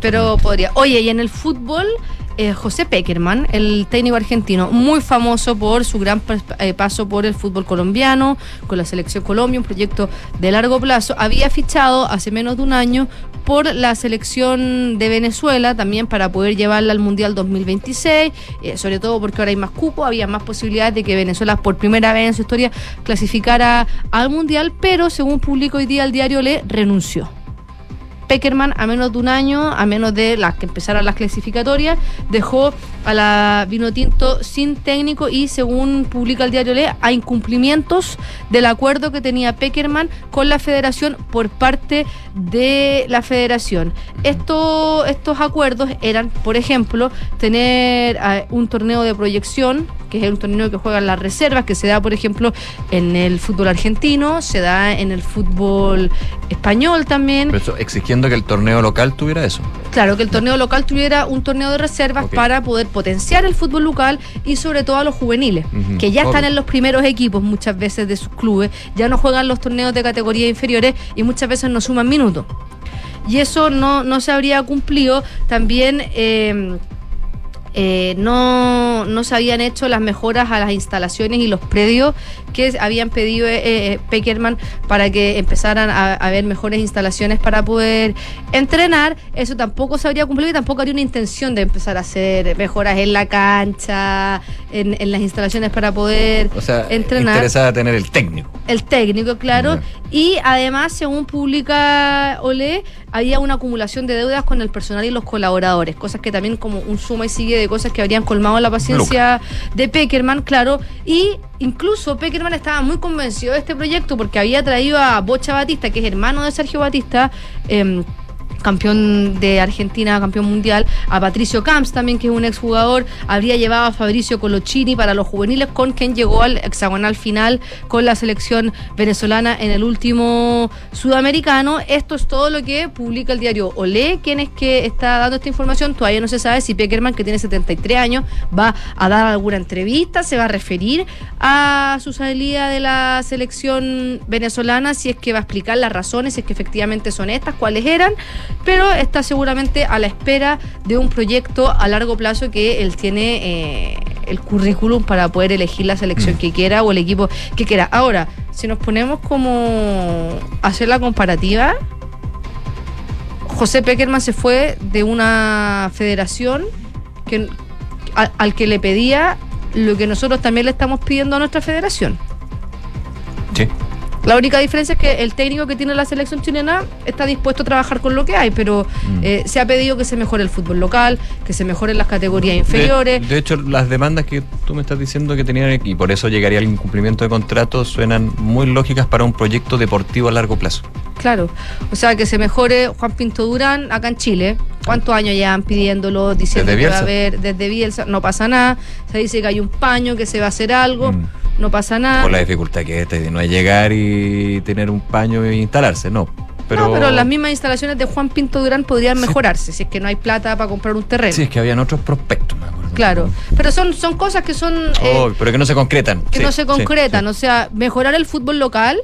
Pero podría. Oye, y en el fútbol, eh, José Peckerman, el técnico argentino, muy famoso por su gran eh, paso por el fútbol colombiano, con la selección Colombia, un proyecto de largo plazo, había fichado hace menos de un año por la selección de Venezuela también para poder llevarla al Mundial 2026, eh, sobre todo porque ahora hay más cupo, había más posibilidades de que Venezuela por primera vez en su historia clasificara al Mundial, pero según publicó hoy día el diario Le, renunció. Peckerman, a menos de un año, a menos de las que empezaran las clasificatorias, dejó a la Vino Tinto sin técnico y, según publica el diario Le, a incumplimientos del acuerdo que tenía Peckerman con la federación por parte de la federación. Esto- estos acuerdos eran, por ejemplo, tener eh, un torneo de proyección, que es un torneo que juegan las reservas, que se da, por ejemplo, en el fútbol argentino, se da en el fútbol español también. Pero eso, exigiendo que el torneo local tuviera eso. Claro, que el torneo local tuviera un torneo de reservas para poder potenciar el fútbol local y sobre todo a los juveniles, que ya están en los primeros equipos muchas veces de sus clubes, ya no juegan los torneos de categorías inferiores y muchas veces no suman minutos. Y eso no, no se habría cumplido. También eh, eh, no, no se habían hecho las mejoras a las instalaciones y los predios que habían pedido eh, eh, Peckerman para que empezaran a, a haber mejores instalaciones para poder entrenar. Eso tampoco se habría cumplido y tampoco habría una intención de empezar a hacer mejoras en la cancha, en, en las instalaciones para poder O sea, entrenar. interesada tener el técnico. El técnico, claro. Y además, según publica Olé, había una acumulación de deudas con el personal y los colaboradores, cosas que también como un suma y sigue de cosas que habrían colmado la paciencia de Peckerman, claro. Y incluso Peckerman estaba muy convencido de este proyecto porque había traído a Bocha Batista, que es hermano de Sergio Batista, em, campeón de Argentina, campeón mundial, a Patricio Camps también, que es un exjugador, habría llevado a Fabricio Colochini para los juveniles, con quien llegó al hexagonal final con la selección venezolana en el último sudamericano. Esto es todo lo que publica el diario Olé, quien es que está dando esta información. Todavía no se sabe si Peckerman, que tiene 73 años, va a dar alguna entrevista, se va a referir a su salida de la selección venezolana, si es que va a explicar las razones, si es que efectivamente son estas, cuáles eran pero está seguramente a la espera de un proyecto a largo plazo que él tiene eh, el currículum para poder elegir la selección que quiera o el equipo que quiera. Ahora, si nos ponemos como a hacer la comparativa, José Peckerman se fue de una federación que, a- al que le pedía lo que nosotros también le estamos pidiendo a nuestra federación. Sí. La única diferencia es que el técnico que tiene la selección chilena está dispuesto a trabajar con lo que hay, pero eh, se ha pedido que se mejore el fútbol local, que se mejoren las categorías inferiores. De, de hecho, las demandas que tú me estás diciendo que tenían, y por eso llegaría al incumplimiento de contrato, suenan muy lógicas para un proyecto deportivo a largo plazo. Claro, o sea, que se mejore Juan Pinto Durán acá en Chile. ¿Cuántos años llevan pidiéndolo, diciendo que va a haber desde Bielsa? No pasa nada. Se dice que hay un paño, que se va a hacer algo. No pasa nada. Con la dificultad que es esta de no es llegar y tener un paño e instalarse, no. Pero, No, pero las mismas instalaciones de Juan Pinto Durán podrían mejorarse si es que no hay plata para comprar un terreno. Sí, es que habían otros prospectos, me acuerdo. Claro, pero son, son cosas que son eh, Oh, pero que no se concretan. que Sí, no se concretan. sí. O sea, mejorar el fútbol local,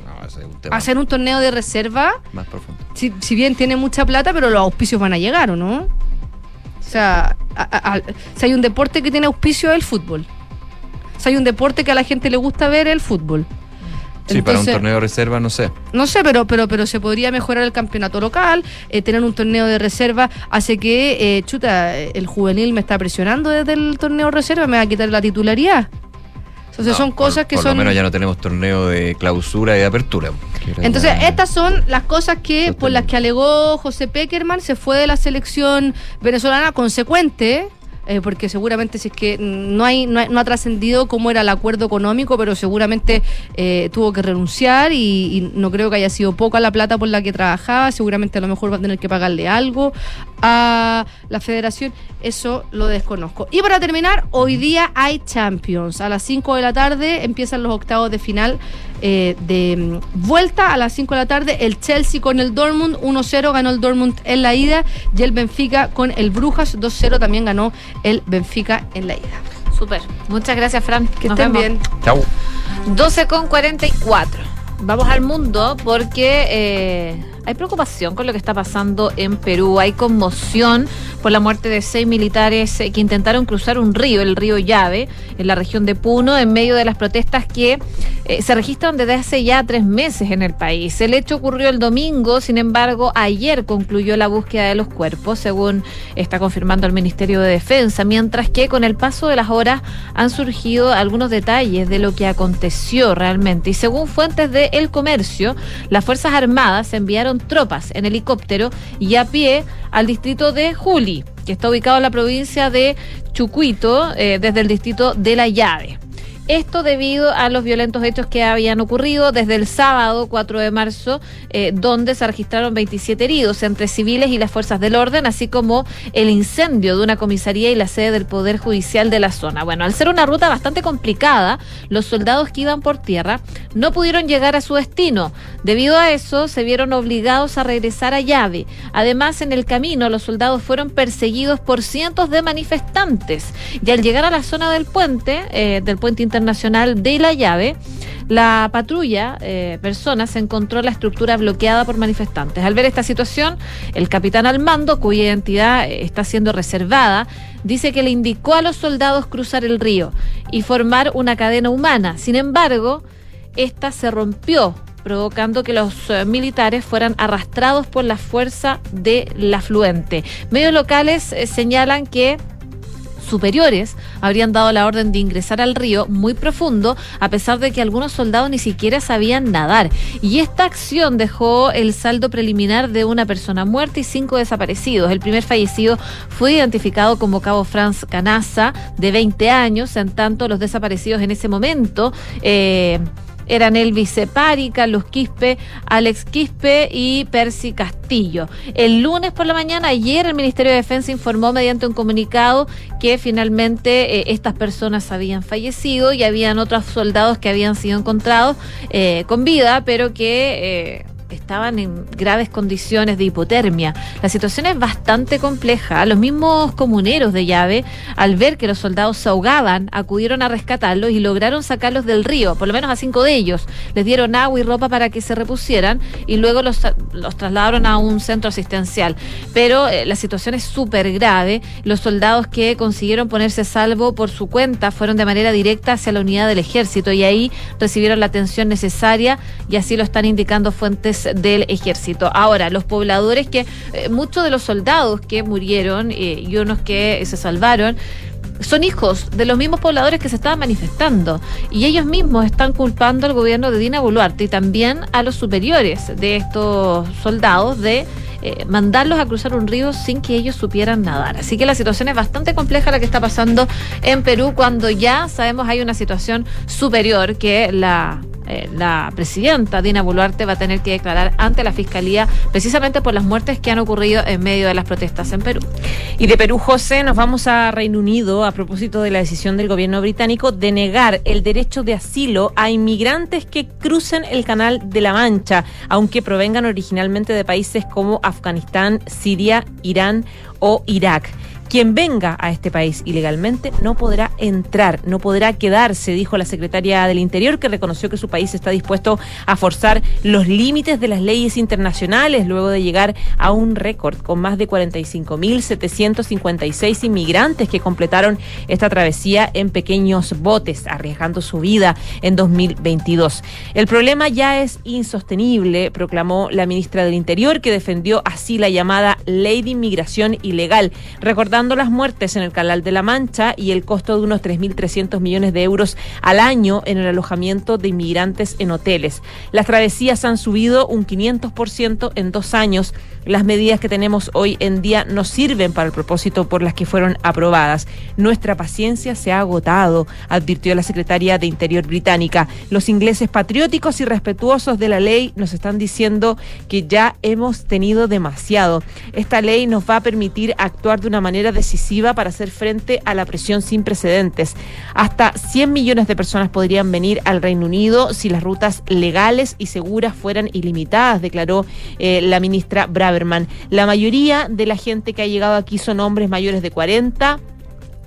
tema. hacer un torneo de reserva, Más profundo. si, si bien tiene mucha plata, pero los auspicios van a llegar, ¿o no? O sea, a- a- a- si hay un deporte que tiene auspicio es el fútbol. Hay un deporte que a la gente le gusta ver, el fútbol. Sí, para un Entonces- torneo de reserva, no sé. No sé, pero, pero, pero se podría mejorar el campeonato local, eh, tener un torneo de reserva, hace que, eh, chuta, el juvenil me está presionando desde el torneo de reserva, me va a quitar la titularidad. Entonces No, son cosas por, que por son... lo menos ya no tenemos torneo de clausura y de apertura. Entonces, estas son las cosas que por las que alegó José Peckerman, se fue de la selección venezolana consecuente. Eh, porque seguramente si es que no hay no, ha trascendido cómo era el acuerdo económico, pero seguramente eh, tuvo que renunciar y, y no creo que haya sido poca la plata por la que trabajaba, seguramente a lo mejor va a tener que pagarle algo a la federación, eso lo desconozco. Y para terminar, hoy día hay Champions, a las 5 de la tarde empiezan los octavos de final eh, de mm, vuelta a las 5 de la tarde. El Chelsea con el Dortmund 1-0 ganó el Dortmund en la ida y el Benfica con el Brujas 2-0 también ganó el Benfica en la ida. Súper. Muchas gracias, Fran. Que Nos estén vemos. bien. Chau. 12 con 44. Vamos al mundo porque eh, hay preocupación con lo que está pasando en Perú. Hay conmoción por la muerte de seis militares eh, que intentaron cruzar un río, el río Llave, en la región de Puno, en medio de las protestas que eh, se registran desde hace ya tres meses en el país. El hecho ocurrió el domingo, sin embargo, ayer concluyó la búsqueda de los cuerpos, según está confirmando el Ministerio de Defensa, mientras que con el paso de las horas han surgido algunos detalles de lo que aconteció realmente. Y según fuentes de El Comercio, las Fuerzas Armadas enviaron tropas en helicóptero y a pie al distrito de Que está ubicado en la provincia de Chucuito, eh, desde el distrito de La Llave. Esto debido a los violentos hechos que habían ocurrido desde el sábado 4 de marzo, eh, donde se registraron 27 heridos entre civiles y las fuerzas del orden, así como el incendio de una comisaría y la sede del Poder Judicial de la zona. Bueno, al ser una ruta bastante complicada, los soldados que iban por tierra no pudieron llegar a su destino. Debido a eso, se vieron obligados a regresar a llave. Además, en el camino, los soldados fueron perseguidos por cientos de manifestantes. Y al llegar a la zona del puente, eh, del puente internacional de la llave, la patrulla, eh, personas, encontró la estructura bloqueada por manifestantes. Al ver esta situación, el capitán al mando, cuya identidad eh, está siendo reservada, dice que le indicó a los soldados cruzar el río y formar una cadena humana. Sin embargo, esta se rompió provocando que los eh, militares fueran arrastrados por la fuerza del afluente. Medios locales eh, señalan que superiores habrían dado la orden de ingresar al río muy profundo, a pesar de que algunos soldados ni siquiera sabían nadar. Y esta acción dejó el saldo preliminar de una persona muerta y cinco desaparecidos. El primer fallecido fue identificado como Cabo Franz Canaza, de 20 años, en tanto los desaparecidos en ese momento... eh, eran Elvis Separi, Carlos Quispe, Alex Quispe y Percy Castillo. El lunes por la mañana, ayer, el Ministerio de Defensa informó mediante un comunicado que finalmente eh, estas personas habían fallecido y habían otros soldados que habían sido encontrados eh, con vida, pero que... estaban en graves condiciones de hipotermia. La situación es bastante compleja. Los mismos comuneros de llave, al ver que los soldados se ahogaban, acudieron a rescatarlos y lograron sacarlos del río, por lo menos a cinco de ellos. Les dieron agua y ropa para que se repusieran y luego los, los trasladaron a un centro asistencial. Pero eh, la situación es súper grave. Los soldados que consiguieron ponerse a salvo por su cuenta fueron de manera directa hacia la unidad del ejército y ahí recibieron la atención necesaria y así lo están indicando fuentes del ejército. Ahora, los pobladores que, eh, muchos de los soldados que murieron eh, y unos que se salvaron, son hijos de los mismos pobladores que se estaban manifestando y ellos mismos están culpando al gobierno de Dina Boluarte y también a los superiores de estos soldados de eh, mandarlos a cruzar un río sin que ellos supieran nadar. Así que la situación es bastante compleja la que está pasando en Perú cuando ya sabemos hay una situación superior que la eh, la presidenta Dina Boluarte va a tener que declarar ante la Fiscalía precisamente por las muertes que han ocurrido en medio de las protestas en Perú. Y de Perú, José, nos vamos a Reino Unido a propósito de la decisión del gobierno británico de negar el derecho de asilo a inmigrantes que crucen el Canal de la Mancha, aunque provengan originalmente de países como Afganistán, Siria, Irán o Irak. Quien venga a este país ilegalmente no podrá entrar, no podrá quedarse, dijo la secretaria del Interior, que reconoció que su país está dispuesto a forzar los límites de las leyes internacionales luego de llegar a un récord con más de 45.756 inmigrantes que completaron esta travesía en pequeños botes, arriesgando su vida en 2022. El problema ya es insostenible, proclamó la ministra del Interior, que defendió así la llamada ley de inmigración ilegal, recordando las muertes en el Canal de la Mancha y el costo de unos 3.300 millones de euros al año en el alojamiento de inmigrantes en hoteles. Las travesías han subido un 500% en dos años. Las medidas que tenemos hoy en día no sirven para el propósito por las que fueron aprobadas. Nuestra paciencia se ha agotado, advirtió la secretaria de Interior británica. Los ingleses patrióticos y respetuosos de la ley nos están diciendo que ya hemos tenido demasiado. Esta ley nos va a permitir actuar de una manera decisiva para hacer frente a la presión sin precedentes. Hasta 100 millones de personas podrían venir al Reino Unido si las rutas legales y seguras fueran ilimitadas, declaró eh, la ministra Braverman. La mayoría de la gente que ha llegado aquí son hombres mayores de 40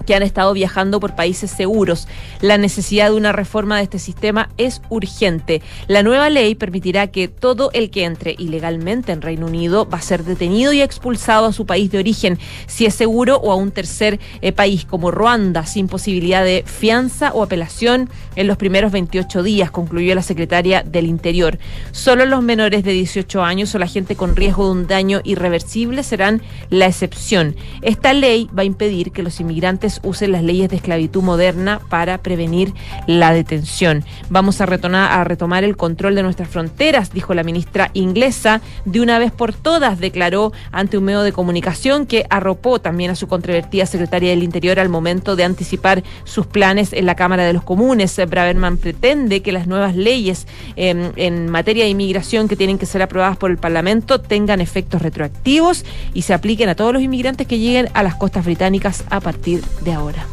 que han estado viajando por países seguros. La necesidad de una reforma de este sistema es urgente. La nueva ley permitirá que todo el que entre ilegalmente en Reino Unido va a ser detenido y expulsado a su país de origen, si es seguro, o a un tercer eh, país como Ruanda, sin posibilidad de fianza o apelación en los primeros 28 días, concluyó la secretaria del Interior. Solo los menores de 18 años o la gente con riesgo de un daño irreversible serán la excepción. Esta ley va a impedir que los inmigrantes usen las leyes de esclavitud moderna para prevenir la detención. Vamos a retomar, el control de nuestras fronteras, dijo la ministra inglesa, de una vez por todas, declaró ante un medio de comunicación que arropó también a su controvertida secretaria del Interior al momento de anticipar sus planes en la Cámara de los Comunes. Braverman pretende que las nuevas leyes eh, en materia de inmigración que tienen que ser aprobadas por el Parlamento tengan efectos retroactivos y se apliquen a todos los inmigrantes que lleguen a las costas británicas a partir de ahora.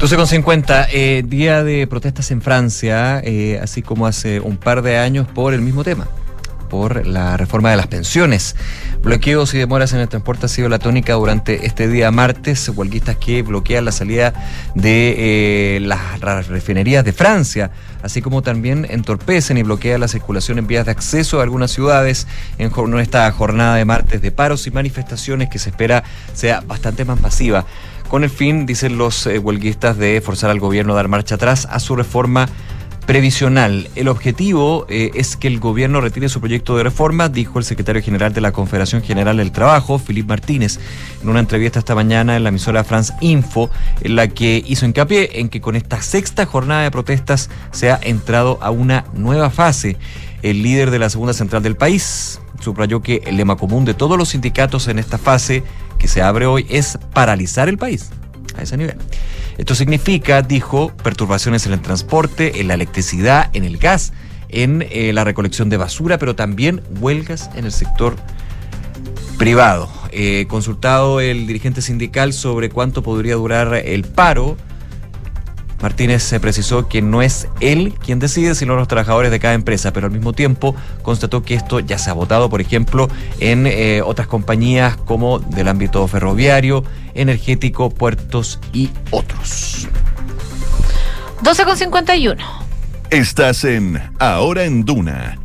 12 con 50, eh, día de protestas en Francia, eh, así como hace un par de años por el mismo tema, por la reforma de las pensiones. Bloqueos y demoras en el transporte ha sido la tónica durante este día martes. Huelguistas que bloquean la salida de eh, las, las refinerías de Francia, así como también entorpecen y bloquean la circulación en vías de acceso a algunas ciudades en esta jornada de martes de paros y manifestaciones que se espera sea bastante más masiva con el fin, dicen los eh, huelguistas, de forzar al gobierno a dar marcha atrás a su reforma previsional. El objetivo eh, es que el gobierno retire su proyecto de reforma, dijo el secretario general de la Confederación General del Trabajo, Filipe Martínez, en una entrevista esta mañana en la emisora France Info, en la que hizo hincapié en que con esta sexta jornada de protestas se ha entrado a una nueva fase. El líder de la segunda central del país subrayó que el lema común de todos los sindicatos en esta fase que se abre hoy es paralizar el país a ese nivel. Esto significa, dijo, perturbaciones en el transporte, en la electricidad, en el gas, en eh, la recolección de basura, pero también huelgas en el sector privado. Eh, consultado el dirigente sindical sobre cuánto podría durar el paro, Martínez se precisó que no es él quien decide, sino los trabajadores de cada empresa, pero al mismo tiempo constató que esto ya se ha votado, por ejemplo, en eh, otras compañías como del ámbito ferroviario, energético, puertos y otros. 12 con 51. Estás en Ahora en Duna.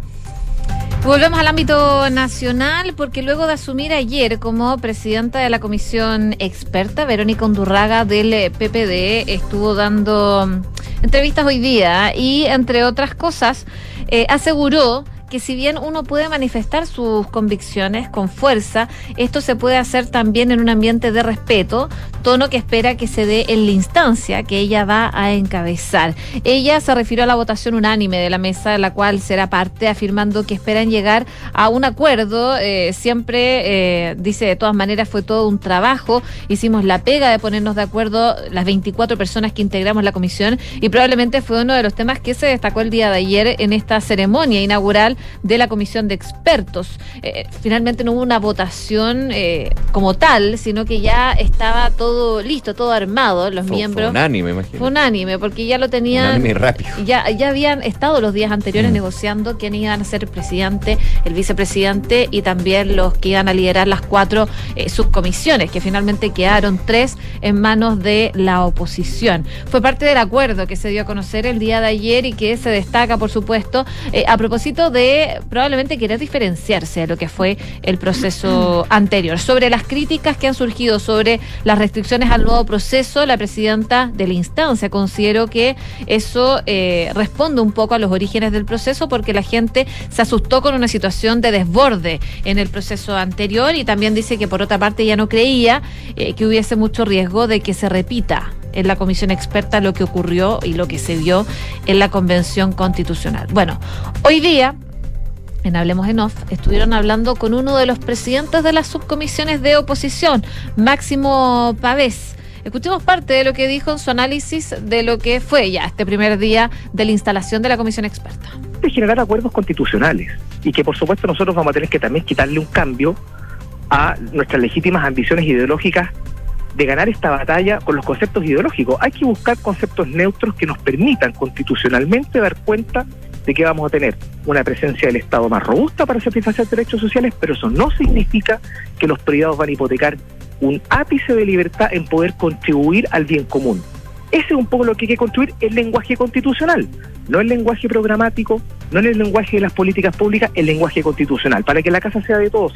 Volvemos al ámbito nacional porque luego de asumir ayer como presidenta de la comisión experta, Verónica Undurraga del PPD estuvo dando mm, entrevistas hoy día y entre otras cosas eh, aseguró que si bien uno puede manifestar sus convicciones con fuerza, esto se puede hacer también en un ambiente de respeto, tono que espera que se dé en la instancia que ella va a encabezar. Ella se refirió a la votación unánime de la mesa, de la cual será parte, afirmando que esperan llegar a un acuerdo. Eh, siempre, eh, dice, de todas maneras fue todo un trabajo. Hicimos la pega de ponernos de acuerdo las 24 personas que integramos la comisión y probablemente fue uno de los temas que se destacó el día de ayer en esta ceremonia inaugural de la comisión de expertos. Eh, finalmente no hubo una votación eh, como tal, sino que ya estaba todo listo, todo armado, los Fue- miembros. Fue unánime, imagino. Fue unánime, porque ya lo tenían. Unánime y rápido. Ya, ya habían estado los días anteriores Mm. negociando quién iban a ser el presidente, el vicepresidente y también los que iban a liderar las cuatro eh, subcomisiones, que finalmente quedaron tres en manos de la oposición. Fue parte del acuerdo que se dio a conocer el día de ayer y que se destaca, por supuesto, eh, a propósito de probablemente querer diferenciarse de lo que fue el proceso anterior. Sobre las críticas que han surgido sobre las restricciones al nuevo proceso, la presidenta de la instancia consideró que eso eh, responde un poco a los orígenes del proceso porque la gente se asustó con una situación de desborde en el proceso anterior y también dice que por otra parte ya no creía eh, que hubiese mucho riesgo de que se repita en la comisión experta lo que ocurrió y lo que se vio en la convención constitucional. Bueno, hoy día en Hablemos en Off, estuvieron hablando con uno de los presidentes de las subcomisiones de oposición, Máximo Pavés. Escuchemos parte de lo que dijo en su análisis de lo que fue ya este primer día de la instalación de la comisión experta. de generar acuerdos constitucionales y que por supuesto nosotros vamos a tener que también quitarle un cambio a nuestras legítimas ambiciones ideológicas de ganar esta batalla con los conceptos ideológicos. Hay que buscar conceptos neutros que nos permitan constitucionalmente dar cuenta de que vamos a tener una presencia del Estado más robusta para satisfacer derechos sociales, pero eso no significa que los privados van a hipotecar un ápice de libertad en poder contribuir al bien común. Ese es un poco lo que hay que construir el lenguaje constitucional, no el lenguaje programático, no en el lenguaje de las políticas públicas, el lenguaje constitucional, para que la casa sea de todos.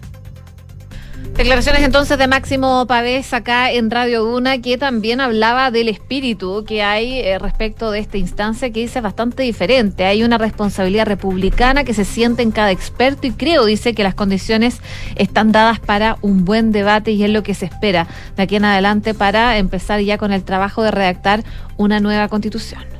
Declaraciones entonces de Máximo Pavés acá en Radio Duna, que también hablaba del espíritu que hay eh, respecto de esta instancia, que dice bastante diferente. Hay una responsabilidad republicana que se siente en cada experto y creo, dice, que las condiciones están dadas para un buen debate y es lo que se espera de aquí en adelante para empezar ya con el trabajo de redactar una nueva constitución.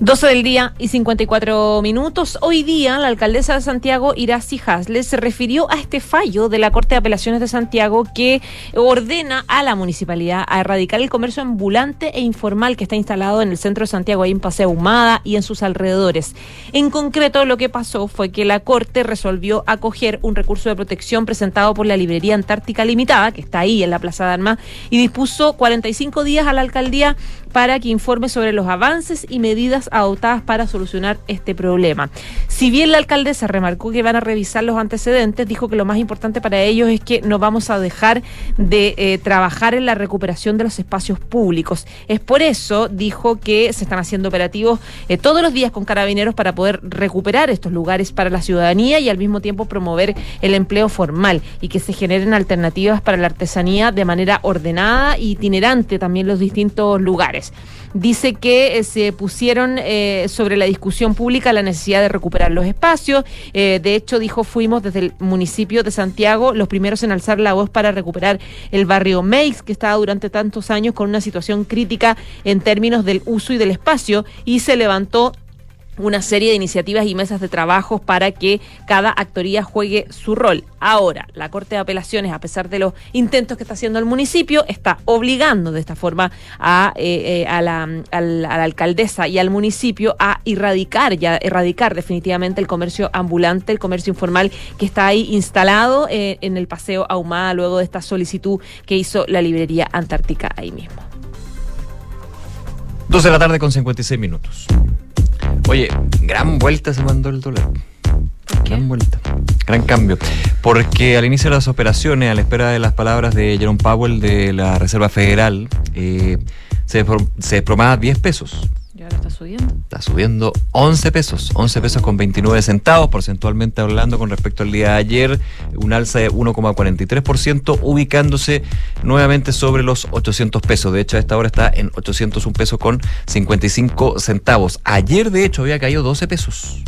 12 del día y 54 minutos. Hoy día, la alcaldesa de Santiago, Iracy Hasle, se refirió a este fallo de la Corte de Apelaciones de Santiago que ordena a la municipalidad a erradicar el comercio ambulante e informal que está instalado en el centro de Santiago, ahí en Paseo Humada y en sus alrededores. En concreto, lo que pasó fue que la Corte resolvió acoger un recurso de protección presentado por la Librería Antártica Limitada, que está ahí en la Plaza de Armas, y dispuso 45 días a la alcaldía para que informe sobre los avances y medidas adoptadas para solucionar este problema. Si bien la alcaldesa remarcó que van a revisar los antecedentes, dijo que lo más importante para ellos es que no vamos a dejar de eh, trabajar en la recuperación de los espacios públicos. Es por eso, dijo que se están haciendo operativos eh, todos los días con carabineros para poder recuperar estos lugares para la ciudadanía y al mismo tiempo promover el empleo formal y que se generen alternativas para la artesanía de manera ordenada e itinerante también los distintos lugares. Dice que eh, se pusieron eh, sobre la discusión pública la necesidad de recuperar los espacios. Eh, de hecho, dijo, fuimos desde el municipio de Santiago los primeros en alzar la voz para recuperar el barrio Meix, que estaba durante tantos años con una situación crítica en términos del uso y del espacio, y se levantó una serie de iniciativas y mesas de trabajo para que cada actoría juegue su rol. Ahora, la Corte de Apelaciones, a pesar de los intentos que está haciendo el municipio, está obligando de esta forma a, eh, eh, la, alcaldesa y al municipio a erradicar, ya erradicar definitivamente el comercio ambulante, el comercio informal que está ahí instalado eh, en el Paseo Ahumada luego de esta solicitud que hizo la librería Antártica ahí mismo. 12 de la tarde con 56 minutos. Oye, gran vuelta se mandó el dólar. Gran vuelta, gran cambio. Porque al inicio de las operaciones, a la espera de las palabras de Jerome Powell de la Reserva Federal, eh, se, despro- se desplomaba 10 pesos. Está subiendo. Está subiendo 11 pesos, 11 pesos con 29 centavos, porcentualmente hablando con respecto al día de ayer, un alza de 1,43%, ubicándose nuevamente sobre los 800 pesos. De hecho, a esta hora está en 801 pesos con 55 centavos. Ayer, de hecho, había caído 12 pesos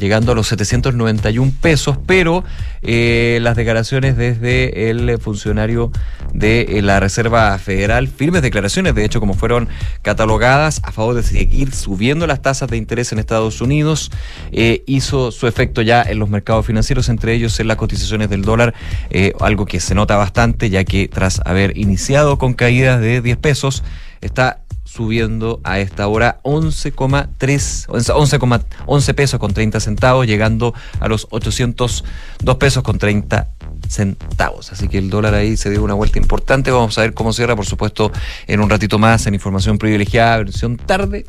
llegando a los 791 pesos, pero eh, las declaraciones desde el funcionario de eh, la Reserva Federal, firmes declaraciones, de hecho, como fueron catalogadas a favor de seguir subiendo las tasas de interés en Estados Unidos, eh, hizo su efecto ya en los mercados financieros, entre ellos en las cotizaciones del dólar, algo que se nota bastante, ya que tras haber iniciado con caídas de 10 pesos, está subiendo a esta hora 11,3 11, 11 pesos con 30 centavos, llegando a los 802 pesos con 30 centavos. Así que el dólar ahí se dio una vuelta importante. Vamos a ver cómo cierra, por supuesto, en un ratito más en información privilegiada, versión tarde.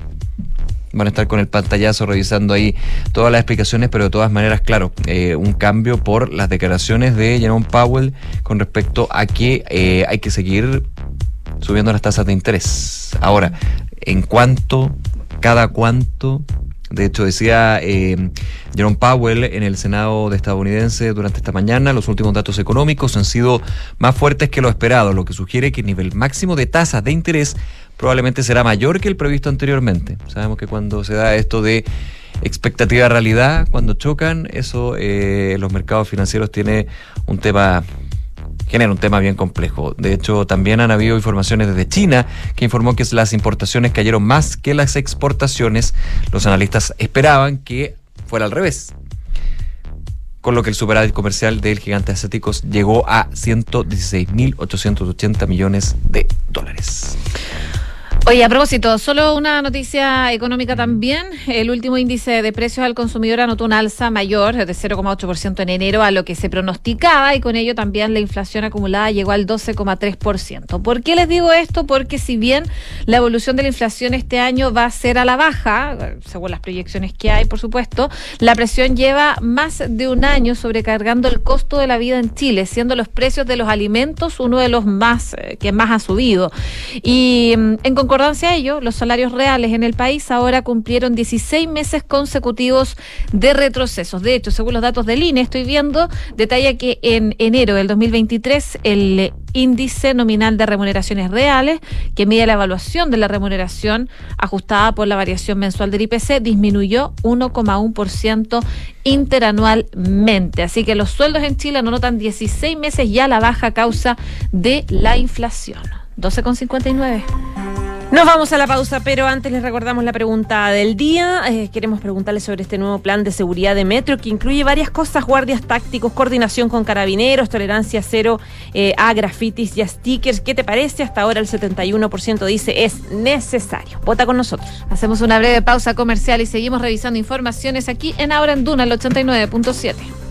Van a estar con el pantallazo revisando ahí todas las explicaciones, pero de todas maneras, claro, eh, un cambio por las declaraciones de Jerome Powell con respecto a que eh, hay que seguir subiendo las tasas de interés. Ahora, ¿en cuánto, cada cuánto? De hecho, decía eh, Jerome Powell en el Senado de estadounidense durante esta mañana, los últimos datos económicos han sido más fuertes que lo esperado, lo que sugiere que el nivel máximo de tasas de interés probablemente será mayor que el previsto anteriormente. Sabemos que cuando se da esto de expectativa realidad, cuando chocan, eso eh, los mercados financieros tiene un tema genera un tema bien complejo. De hecho, también han habido informaciones desde China que informó que las importaciones cayeron más que las exportaciones. Los analistas esperaban que fuera al revés. Con lo que el superávit comercial del gigante asiáticos llegó a 116.880 millones de dólares. Oye, a propósito, solo una noticia económica también. El último índice de precios al consumidor anotó un alza mayor de 0,8% en enero a lo que se pronosticaba y con ello también la inflación acumulada llegó al 12,3%. ¿Por qué les digo esto? Porque si bien la evolución de la inflación este año va a ser a la baja, según las proyecciones que hay, por supuesto, la presión lleva más de un año sobrecargando el costo de la vida en Chile, siendo los precios de los alimentos uno de los más eh, que más ha subido. Y mm, en concordancia a ello, los salarios reales en el país ahora cumplieron 16 meses consecutivos de retrocesos. De hecho, según los datos del INE, estoy viendo, detalla que en enero del 2023 el índice nominal de remuneraciones reales, que mide la evaluación de la remuneración ajustada por la variación mensual del IPC, disminuyó 1,1% interanualmente. Así que los sueldos en Chile no notan 16 meses ya la baja causa de la inflación. 12,59. Nos vamos a la pausa, pero antes les recordamos la pregunta del día. Eh, queremos preguntarles sobre este nuevo plan de seguridad de Metro que incluye varias cosas, guardias tácticos, coordinación con carabineros, tolerancia cero eh, a grafitis y a stickers. ¿Qué te parece? Hasta ahora el 71% dice es necesario. Vota con nosotros. Hacemos una breve pausa comercial y seguimos revisando informaciones aquí en Ahora en Duna, el 89.7.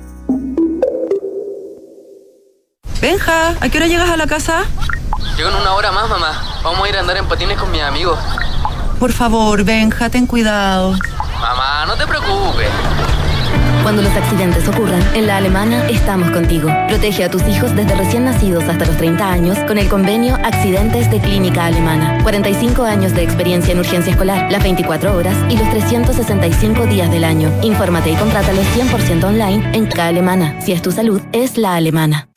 Benja, ¿a qué hora llegas a la casa? Llego en una hora más, mamá. Vamos a ir a andar en patines con mis amigos. Por favor, Benja, ten cuidado. Mamá, no te preocupes. Cuando los accidentes ocurran, en la alemana estamos contigo. Protege a tus hijos desde recién nacidos hasta los 30 años con el convenio Accidentes de Clínica Alemana. 45 años de experiencia en urgencia escolar, las 24 horas y los 365 días del año. Infórmate y contrátalo 100% online en K Alemana. Si es tu salud, es la alemana.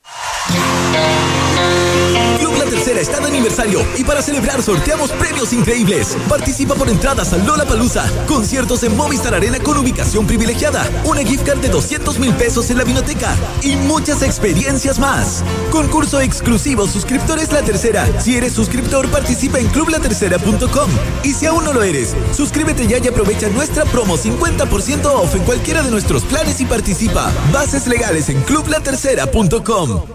Club La Tercera está de aniversario y para celebrar sorteamos premios increíbles. Participa por entradas a Lola Palusa, conciertos en Movistar Arena con ubicación privilegiada, una gift card de 200 mil pesos en la biblioteca y muchas experiencias más. Concurso exclusivo Suscriptores La Tercera. Si eres suscriptor, participa en clublatercera.com. Y si aún no lo eres, suscríbete ya y aprovecha nuestra promo 50% off en cualquiera de nuestros planes y participa. Bases legales en clublatercera.com.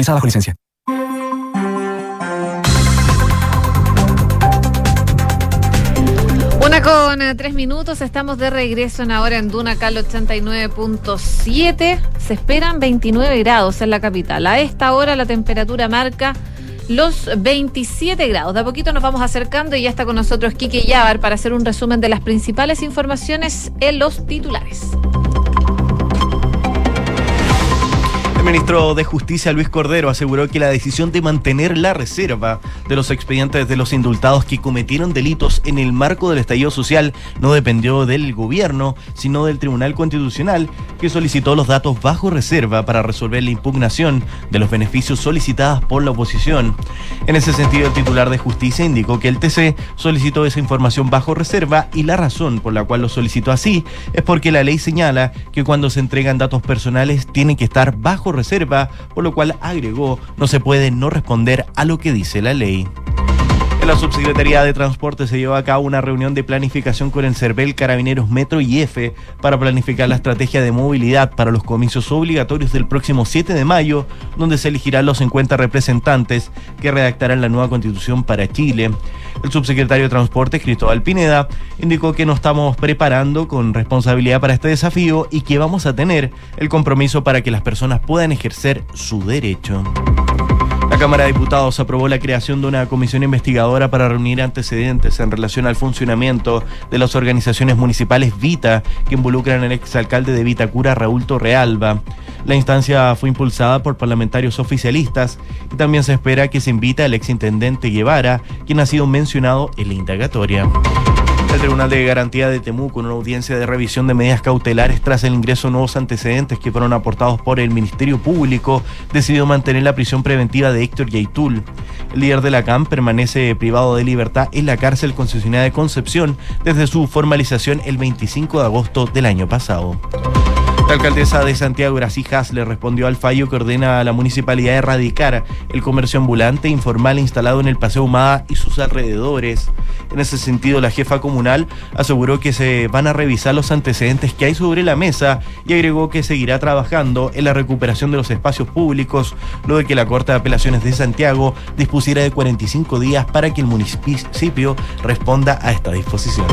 Una con eh, tres minutos, estamos de regreso en ahora en Duna Cal 89.7. Se esperan 29 grados en la capital. A esta hora la temperatura marca los 27 grados. De a poquito nos vamos acercando y ya está con nosotros Kike Yavar para hacer un resumen de las principales informaciones en los titulares. El ministro de Justicia, Luis Cordero, aseguró que la decisión de mantener la reserva de los expedientes de los indultados que cometieron delitos en el marco del estallido social no dependió del gobierno, sino del Tribunal Constitucional, que solicitó los datos bajo reserva para resolver la impugnación de los beneficios solicitados por la oposición. En ese sentido, el titular de Justicia indicó que el TC solicitó esa información bajo reserva y la razón por la cual lo solicitó así es porque la ley señala que cuando se entregan datos personales tienen que estar bajo reserva, por lo cual agregó no se puede no responder a lo que dice la ley. En la Subsecretaría de Transporte se llevó a cabo una reunión de planificación con el CERVEL, Carabineros Metro y EFE para planificar la estrategia de movilidad para los comicios obligatorios del próximo 7 de mayo, donde se elegirán los 50 representantes que redactarán la nueva constitución para Chile. El subsecretario de Transporte, Cristóbal Pineda, indicó que nos estamos preparando con responsabilidad para este desafío y que vamos a tener el compromiso para que las personas puedan ejercer su derecho. La Cámara de Diputados aprobó la creación de una comisión investigadora para reunir antecedentes en relación al funcionamiento de las organizaciones municipales Vita que involucran al exalcalde de Vitacura, Raúl Torrealba. La instancia fue impulsada por parlamentarios oficialistas y también se espera que se invite al exintendente Guevara, quien ha sido mencionado en la indagatoria. El Tribunal de Garantía de Temuco, en una audiencia de revisión de medidas cautelares tras el ingreso de nuevos antecedentes que fueron aportados por el Ministerio Público, decidió mantener la prisión preventiva de Héctor Yaitul. El líder de la CAM permanece privado de libertad en la cárcel concesionada de Concepción desde su formalización el 25 de agosto del año pasado. La alcaldesa de Santiago, Grací le respondió al fallo que ordena a la municipalidad erradicar el comercio ambulante informal instalado en el Paseo Humada y sus alrededores. En ese sentido, la jefa comunal aseguró que se van a revisar los antecedentes que hay sobre la mesa y agregó que seguirá trabajando en la recuperación de los espacios públicos, luego de que la Corte de Apelaciones de Santiago dispusiera de 45 días para que el municipio responda a esta disposición.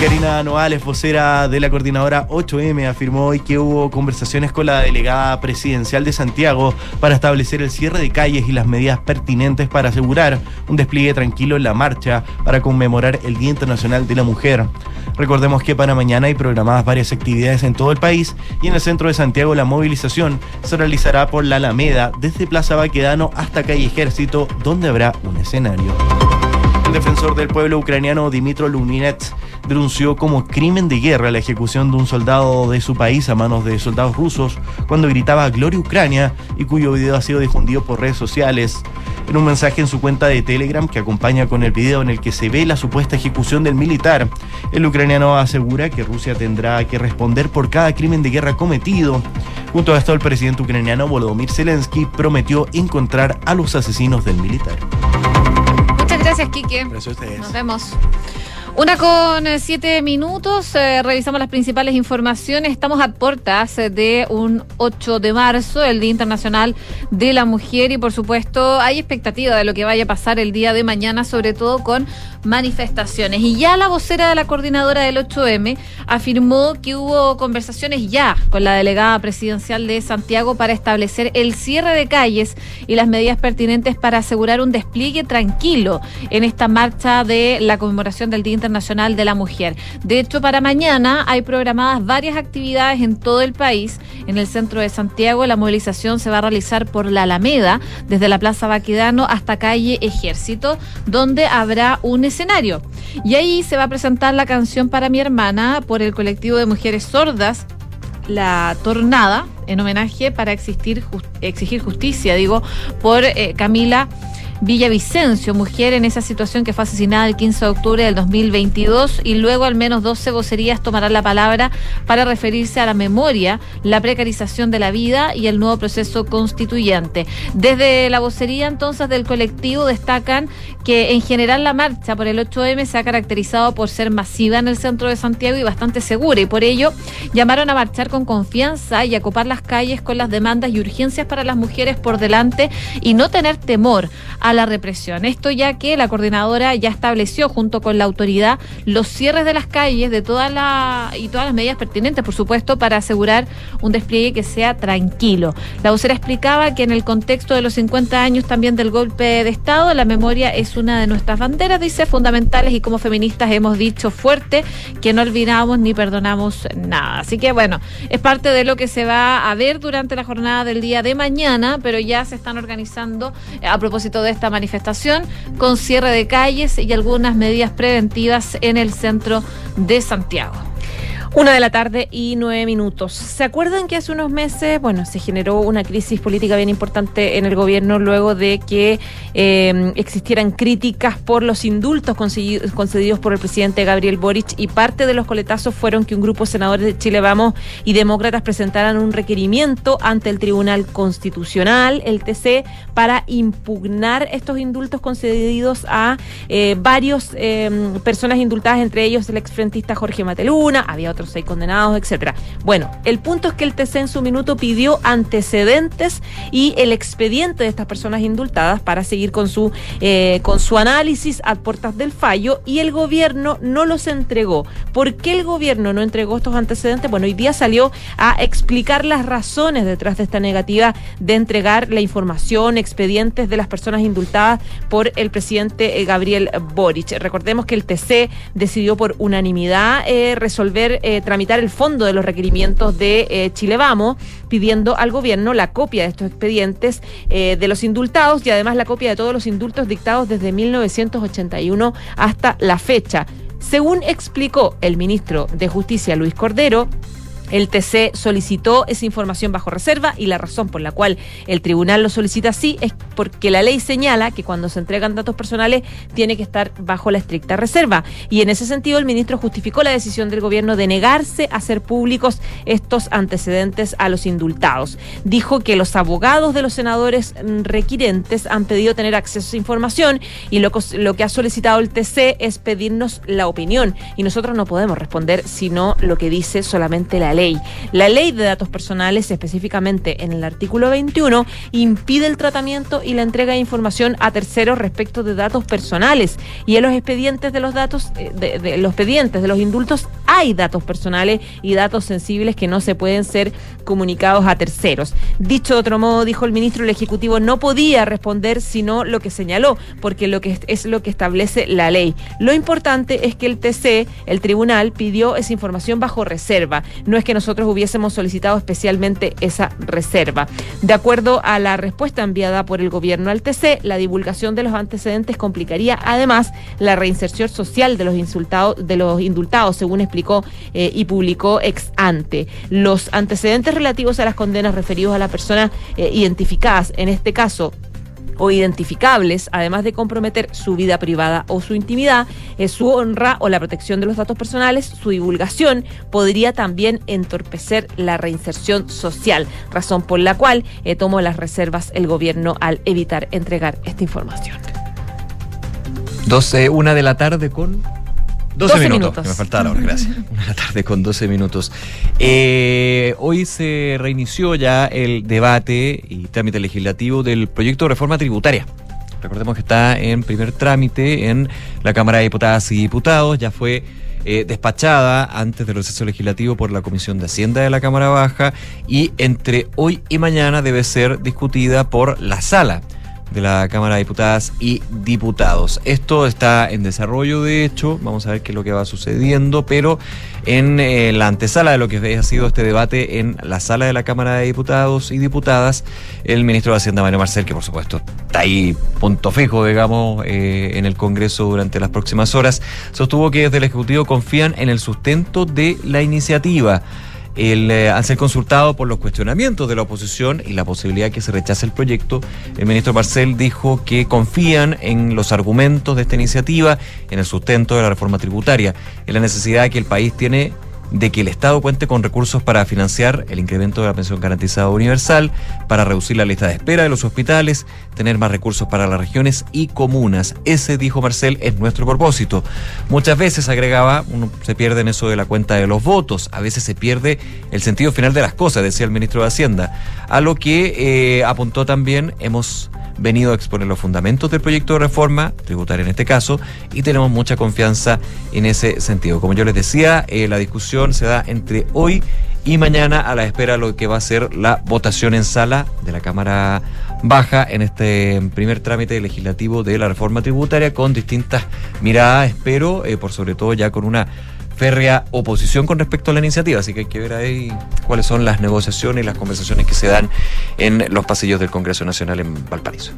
Karina Noales, vocera de la coordinadora 8M, afirmó hoy que hubo conversaciones con la delegada presidencial de Santiago para establecer el cierre de calles y las medidas pertinentes para asegurar un despliegue tranquilo en la marcha para conmemorar el Día Internacional de la Mujer. Recordemos que para mañana hay programadas varias actividades en todo el país y en el centro de Santiago la movilización se realizará por la Alameda desde Plaza Baquedano hasta Calle Ejército, donde habrá un escenario. Defensor del pueblo ucraniano Dimitro Luminets denunció como crimen de guerra la ejecución de un soldado de su país a manos de soldados rusos cuando gritaba Gloria Ucrania y cuyo video ha sido difundido por redes sociales. En un mensaje en su cuenta de Telegram que acompaña con el video en el que se ve la supuesta ejecución del militar, el ucraniano asegura que Rusia tendrá que responder por cada crimen de guerra cometido. Junto a esto, el presidente ucraniano Volodymyr Zelensky prometió encontrar a los asesinos del militar. Gracias, Kike. Gracias a ustedes. Nos vemos. Una con eh, siete minutos, eh, revisamos las principales informaciones. Estamos a puertas eh, de un 8 de marzo, el Día Internacional de la Mujer, y por supuesto hay expectativa de lo que vaya a pasar el día de mañana, sobre todo con manifestaciones. Y ya la vocera de la coordinadora del 8M afirmó que hubo conversaciones ya con la delegada presidencial de Santiago para establecer el cierre de calles y las medidas pertinentes para asegurar un despliegue tranquilo en esta marcha de la conmemoración del Día Internacional de la Mujer. De hecho, para mañana hay programadas varias actividades en todo el país. En el centro de Santiago la movilización se va a realizar por la Alameda, desde la Plaza Baquedano hasta calle Ejército, donde habrá un escenario. Y ahí se va a presentar la canción para mi hermana por el colectivo de mujeres sordas la tornada en homenaje para exigir justicia, digo, por eh, Camila Villavicencio, mujer en esa situación que fue asesinada el 15 de octubre del 2022 y luego al menos 12 vocerías tomarán la palabra para referirse a la memoria, la precarización de la vida y el nuevo proceso constituyente. Desde la vocería entonces del colectivo destacan que en general la marcha por el 8M se ha caracterizado por ser masiva en el centro de Santiago y bastante segura y por ello llamaron a marchar con confianza y a copar las calles con las demandas y urgencias para las mujeres por delante y no tener temor la represión. Esto ya que la coordinadora ya estableció junto con la autoridad los cierres de las calles de todas la, y todas las medidas pertinentes, por supuesto, para asegurar un despliegue que sea tranquilo. La vocera explicaba que en el contexto de los 50 años también del golpe de Estado, la memoria es una de nuestras banderas, dice, fundamentales y como feministas hemos dicho fuerte que no olvidamos ni perdonamos nada. Así que bueno, es parte de lo que se va a ver durante la jornada del día de mañana, pero ya se están organizando eh, a propósito de esta manifestación con cierre de calles y algunas medidas preventivas en el centro de Santiago. Una de la tarde y nueve minutos. ¿Se acuerdan que hace unos meses, bueno, se generó una crisis política bien importante en el gobierno luego de que eh, existieran críticas por los indultos concedidos por el presidente Gabriel Boric y parte de los coletazos fueron que un grupo de senadores de Chile Vamos y demócratas presentaran un requerimiento ante el Tribunal Constitucional, el TC, para impugnar estos indultos concedidos a eh, varios eh, personas indultadas, entre ellos el exfrentista Jorge Mateluna, había otros seis condenados, etcétera. Bueno, el punto es que el TC en su minuto pidió antecedentes y el expediente de estas personas indultadas para seguir con su eh, con su análisis a puertas del fallo y el gobierno no los entregó. ¿Por qué el gobierno no entregó estos antecedentes? Bueno, hoy día salió a explicar las razones detrás de esta negativa de entregar la información, expedientes de las personas indultadas por el presidente eh, Gabriel Boric. Recordemos que el TC decidió por unanimidad eh, resolver eh, tramitar el fondo de los requerimientos de eh, Chile Vamos, pidiendo al gobierno la copia de estos expedientes eh, de los indultados y además la copia de todos los indultos dictados desde 1981 hasta la fecha. Según explicó el ministro de Justicia, Luis Cordero, el TC solicitó esa información bajo reserva y la razón por la cual el tribunal lo solicita así es porque la ley señala que cuando se entregan datos personales tiene que estar bajo la estricta reserva. Y en ese sentido el ministro justificó la decisión del gobierno de negarse a hacer públicos estos antecedentes a los indultados. Dijo que los abogados de los senadores requirentes han pedido tener acceso a información y lo, lo que ha solicitado el TC es pedirnos la opinión. Y nosotros no podemos responder sino lo que dice solamente la ley. La ley de datos personales, específicamente en el artículo 21, impide el tratamiento y la entrega de información a terceros respecto de datos personales. Y en los expedientes de los datos, eh, de, los expedientes de los indultos, hay datos personales y datos sensibles que no se pueden ser comunicados a terceros. Dicho de otro modo, dijo el ministro, el Ejecutivo no podía responder sino lo que señaló, porque lo que es lo que establece la ley. Lo importante es que el TC, el tribunal, pidió esa información bajo reserva. No es que nosotros hubiésemos solicitado especialmente esa reserva. De acuerdo a la respuesta enviada por el gobierno al TC, la divulgación de los antecedentes complicaría además la reinserción social de los insultados, de los indultados, según explicó eh, y publicó ex ante. Los antecedentes relativos a las condenas referidos a las personas eh, identificadas, en este caso o identificables, además de comprometer su vida privada o su intimidad, eh, su honra o la protección de los datos personales, su divulgación podría también entorpecer la reinserción social, razón por la cual eh, tomó las reservas el gobierno al evitar entregar esta información. 12, una de la tarde con 12, 12 minutos, minutos. que me faltaba la hora, gracias. Una de la tarde con 12 minutos. Eh, hoy se reinició ya el debate y trámite legislativo del proyecto de reforma tributaria. Recordemos que está en primer trámite en la Cámara de Diputadas y Diputados, ya fue eh, despachada antes del receso legislativo por la Comisión de Hacienda de la Cámara Baja y entre hoy y mañana debe ser discutida por la sala de la Cámara de Diputadas y Diputados. Esto está en desarrollo, de hecho, vamos a ver qué es lo que va sucediendo, pero en eh, la antesala de lo que ha sido este debate en la sala de la Cámara de Diputados y Diputadas, el ministro de Hacienda, Mario Marcel, que por supuesto está ahí punto fijo, digamos, eh, en el Congreso durante las próximas horas, sostuvo que desde el Ejecutivo confían en el sustento de la iniciativa el, eh, al ser consultado por los cuestionamientos de la oposición y la posibilidad que se rechace el proyecto, el ministro Marcel dijo que confían en los argumentos de esta iniciativa, en el sustento de la reforma tributaria, en la necesidad que el país tiene de que el Estado cuente con recursos para financiar el incremento de la pensión garantizada universal, para reducir la lista de espera de los hospitales, tener más recursos para las regiones y comunas. Ese, dijo Marcel, es nuestro propósito. Muchas veces, agregaba, uno se pierde en eso de la cuenta de los votos, a veces se pierde el sentido final de las cosas, decía el ministro de Hacienda, a lo que eh, apuntó también, hemos venido a exponer los fundamentos del proyecto de reforma, tributaria en este caso, y tenemos mucha confianza en ese sentido. Como yo les decía, eh, la discusión se da entre hoy y mañana a la espera de lo que va a ser la votación en sala de la Cámara Baja en este primer trámite legislativo de la reforma tributaria con distintas miradas, espero, eh, por sobre todo ya con una férrea oposición con respecto a la iniciativa, así que hay que ver ahí cuáles son las negociaciones y las conversaciones que se dan en los pasillos del Congreso Nacional en Valparaíso.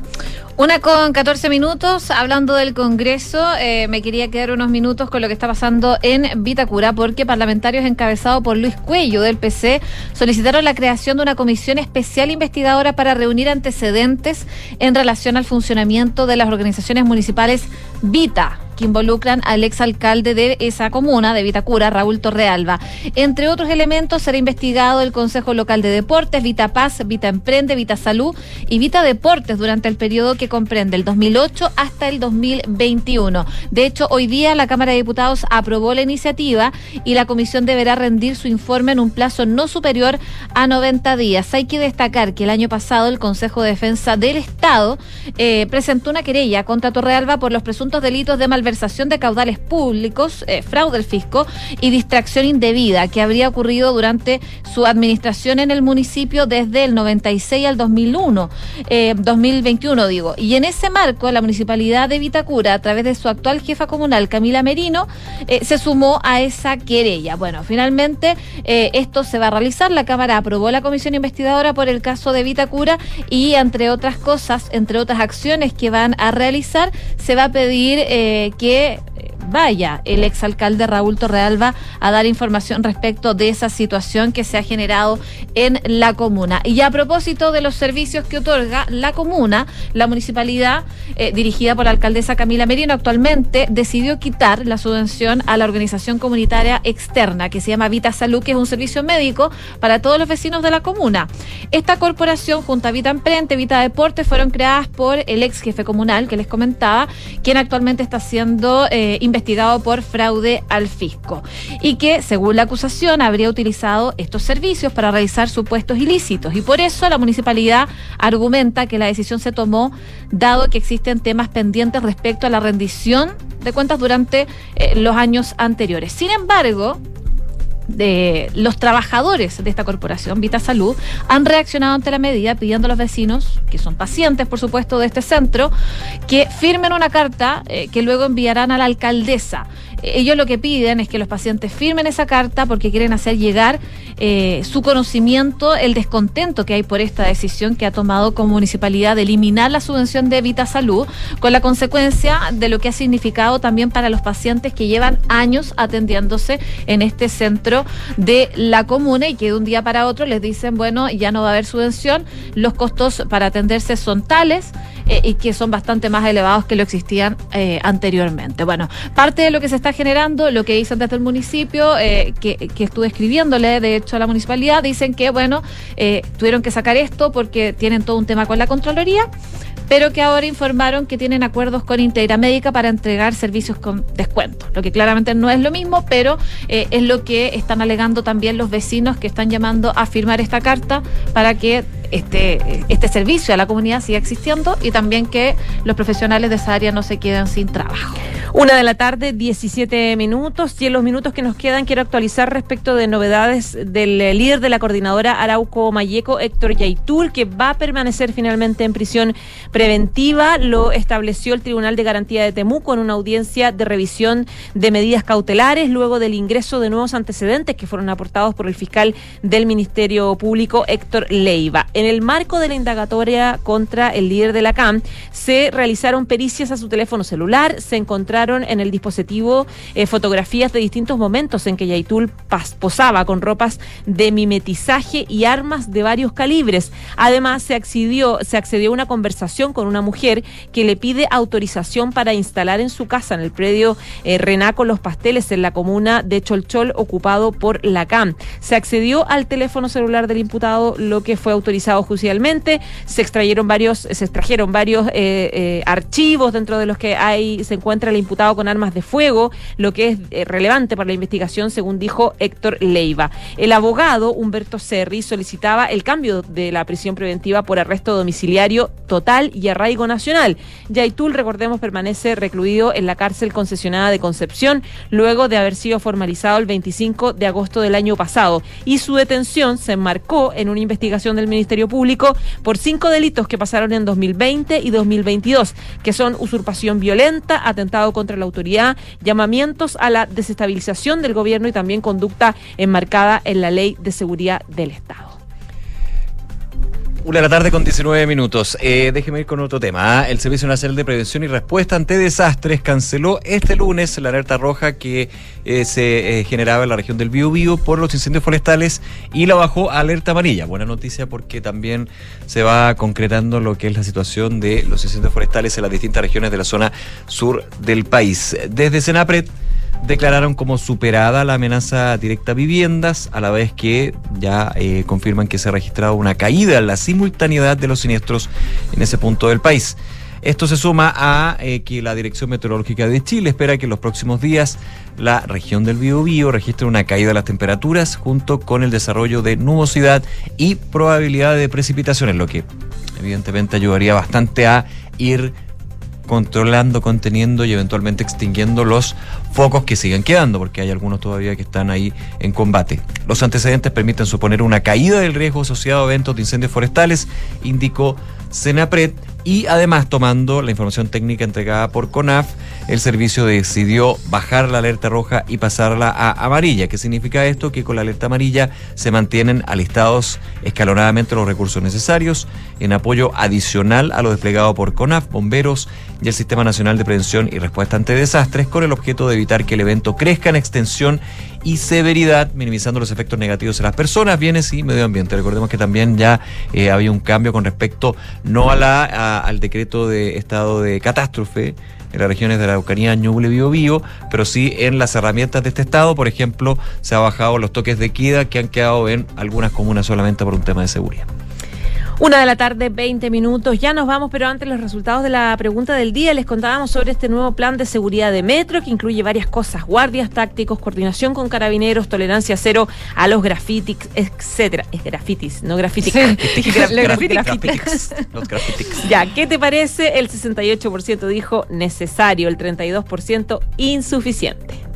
Una con 14 minutos, hablando del Congreso, eh, me quería quedar unos minutos con lo que está pasando en Vitacura, porque parlamentarios encabezados por Luis Cuello del PC solicitaron la creación de una comisión especial investigadora para reunir antecedentes en relación al funcionamiento de las organizaciones municipales Vita que involucran al exalcalde de esa comuna, de Vitacura, Raúl Torrealba. Entre otros elementos, será investigado el Consejo Local de Deportes, Vita Paz, Vita Emprende, Vita Salud y Vita Deportes durante el periodo que comprende el 2008 hasta el 2021. De hecho, hoy día la Cámara de Diputados aprobó la iniciativa y la comisión deberá rendir su informe en un plazo no superior a 90 días. Hay que destacar que el año pasado el Consejo de Defensa del Estado eh, presentó una querella contra Torrealba por los presuntos delitos de malversación de caudales públicos, eh, fraude al fisco y distracción indebida que habría ocurrido durante su administración en el municipio desde el 96 al 2001, eh, 2021 digo. Y en ese marco, la municipalidad de Vitacura, a través de su actual jefa comunal, Camila Merino, eh, se sumó a esa querella. Bueno, finalmente eh, esto se va a realizar. La Cámara aprobó la comisión investigadora por el caso de Vitacura y, entre otras cosas, entre otras acciones que van a realizar, se va a pedir eh, que vaya el exalcalde Raúl Torrealba a dar información respecto de esa situación que se ha generado en la comuna. Y a propósito de los servicios que otorga la comuna, la municipalidad, eh, dirigida por la alcaldesa Camila Merino, actualmente decidió quitar la subvención a la organización comunitaria externa que se llama Vita Salud, que es un servicio médico para todos los vecinos de la comuna. Esta corporación, junto a Vita Emprende, Vita Deportes, fueron creadas por el ex jefe comunal que les comentaba, quien actualmente está siendo eh, por fraude al fisco y que, según la acusación, habría utilizado estos servicios para realizar supuestos ilícitos. Y por eso la municipalidad argumenta que la decisión se tomó dado que existen temas pendientes respecto a la rendición de cuentas durante eh, los años anteriores. Sin embargo, de los trabajadores de esta corporación, Vita Salud, han reaccionado ante la medida pidiendo a los vecinos, que son pacientes, por supuesto, de este centro, que firmen una carta eh, que luego enviarán a la alcaldesa. Ellos lo que piden es que los pacientes firmen esa carta porque quieren hacer llegar eh, su conocimiento, el descontento que hay por esta decisión que ha tomado como municipalidad de eliminar la subvención de Vita Salud, con la consecuencia de lo que ha significado también para los pacientes que llevan años atendiéndose en este centro de la comuna y que de un día para otro les dicen, bueno, ya no va a haber subvención, los costos para atenderse son tales eh, y que son bastante más elevados que lo existían eh, anteriormente. Bueno, parte de lo que se está generando, lo que dicen desde el municipio, eh, que, que estuve escribiéndole de hecho a la municipalidad, dicen que, bueno, eh, tuvieron que sacar esto porque tienen todo un tema con la Contraloría pero que ahora informaron que tienen acuerdos con Integra Médica para entregar servicios con descuento, lo que claramente no es lo mismo, pero eh, es lo que están alegando también los vecinos que están llamando a firmar esta carta para que este, este servicio a la comunidad siga existiendo y también que los profesionales de esa área no se queden sin trabajo. Una de la tarde, 17 minutos. Y en los minutos que nos quedan, quiero actualizar respecto de novedades del eh, líder de la coordinadora Arauco Mayeco, Héctor Yaitul, que va a permanecer finalmente en prisión preventiva. Lo estableció el Tribunal de Garantía de Temuco en una audiencia de revisión de medidas cautelares luego del ingreso de nuevos antecedentes que fueron aportados por el fiscal del Ministerio Público, Héctor Leiva. En el marco de la indagatoria contra el líder de la CAM, se realizaron pericias a su teléfono celular, se encontraron en el dispositivo eh, fotografías de distintos momentos en que Yaitul posaba con ropas de mimetizaje y armas de varios calibres. Además, se accedió, se accedió a una conversación con una mujer que le pide autorización para instalar en su casa, en el predio eh, Renaco Los Pasteles, en la comuna de Cholchol, ocupado por la CAM. Se accedió al teléfono celular del imputado, lo que fue autorizado judicialmente. Se extrayeron varios, se extrajeron varios eh, eh, archivos dentro de los que hay, se encuentra el imputado con armas de fuego, lo que es eh, relevante para la investigación, según dijo Héctor Leiva. El abogado Humberto Serri solicitaba el cambio de la prisión preventiva por arresto domiciliario total y arraigo nacional. Yaitul, recordemos, permanece recluido en la cárcel concesionada de Concepción luego de haber sido formalizado el 25 de agosto del año pasado y su detención se enmarcó en una investigación del Ministerio Público por cinco delitos que pasaron en 2020 y 2022, que son usurpación violenta, atentado contra la autoridad, llamamientos a la desestabilización del gobierno y también conducta enmarcada en la Ley de Seguridad del Estado. Una la tarde con 19 minutos. Eh, déjeme ir con otro tema. ¿ah? El Servicio Nacional de Prevención y Respuesta ante Desastres canceló este lunes la alerta roja que eh, se eh, generaba en la región del Biobío por los incendios forestales y la bajó a alerta amarilla. Buena noticia porque también se va concretando lo que es la situación de los incendios forestales en las distintas regiones de la zona sur del país. Desde Senapred declararon como superada la amenaza directa a viviendas, a la vez que ya eh, confirman que se ha registrado una caída en la simultaneidad de los siniestros en ese punto del país. Esto se suma a eh, que la Dirección Meteorológica de Chile espera que en los próximos días la región del Biobío registre una caída de las temperaturas junto con el desarrollo de nubosidad y probabilidad de precipitaciones, lo que evidentemente ayudaría bastante a ir controlando, conteniendo y eventualmente extinguiendo los focos que siguen quedando, porque hay algunos todavía que están ahí en combate. Los antecedentes permiten suponer una caída del riesgo asociado a eventos de incendios forestales, indicó Senapred, y además tomando la información técnica entregada por CONAF, el servicio decidió bajar la alerta roja y pasarla a amarilla. ¿Qué significa esto? Que con la alerta amarilla se mantienen alistados escalonadamente los recursos necesarios en apoyo adicional a lo desplegado por CONAF, bomberos y el Sistema Nacional de Prevención y Respuesta ante Desastres con el objeto de evitar que el evento crezca en extensión y severidad, minimizando los efectos negativos en las personas, bienes y medio ambiente. Recordemos que también ya eh, había un cambio con respecto no a la al decreto de estado de catástrofe en las regiones de la Araucanía, Ñuble, Bio, Bio, pero sí en las herramientas de este estado, por ejemplo, se ha bajado los toques de queda que han quedado en algunas comunas solamente por un tema de seguridad. Una de la tarde, 20 minutos. Ya nos vamos, pero antes los resultados de la pregunta del día. Les contábamos sobre este nuevo plan de seguridad de Metro que incluye varias cosas: guardias tácticos, coordinación con carabineros, tolerancia cero a los grafitis, etcétera. Es grafitis, no grafitis. Ya, ¿qué te parece? El 68% dijo necesario, el 32% insuficiente.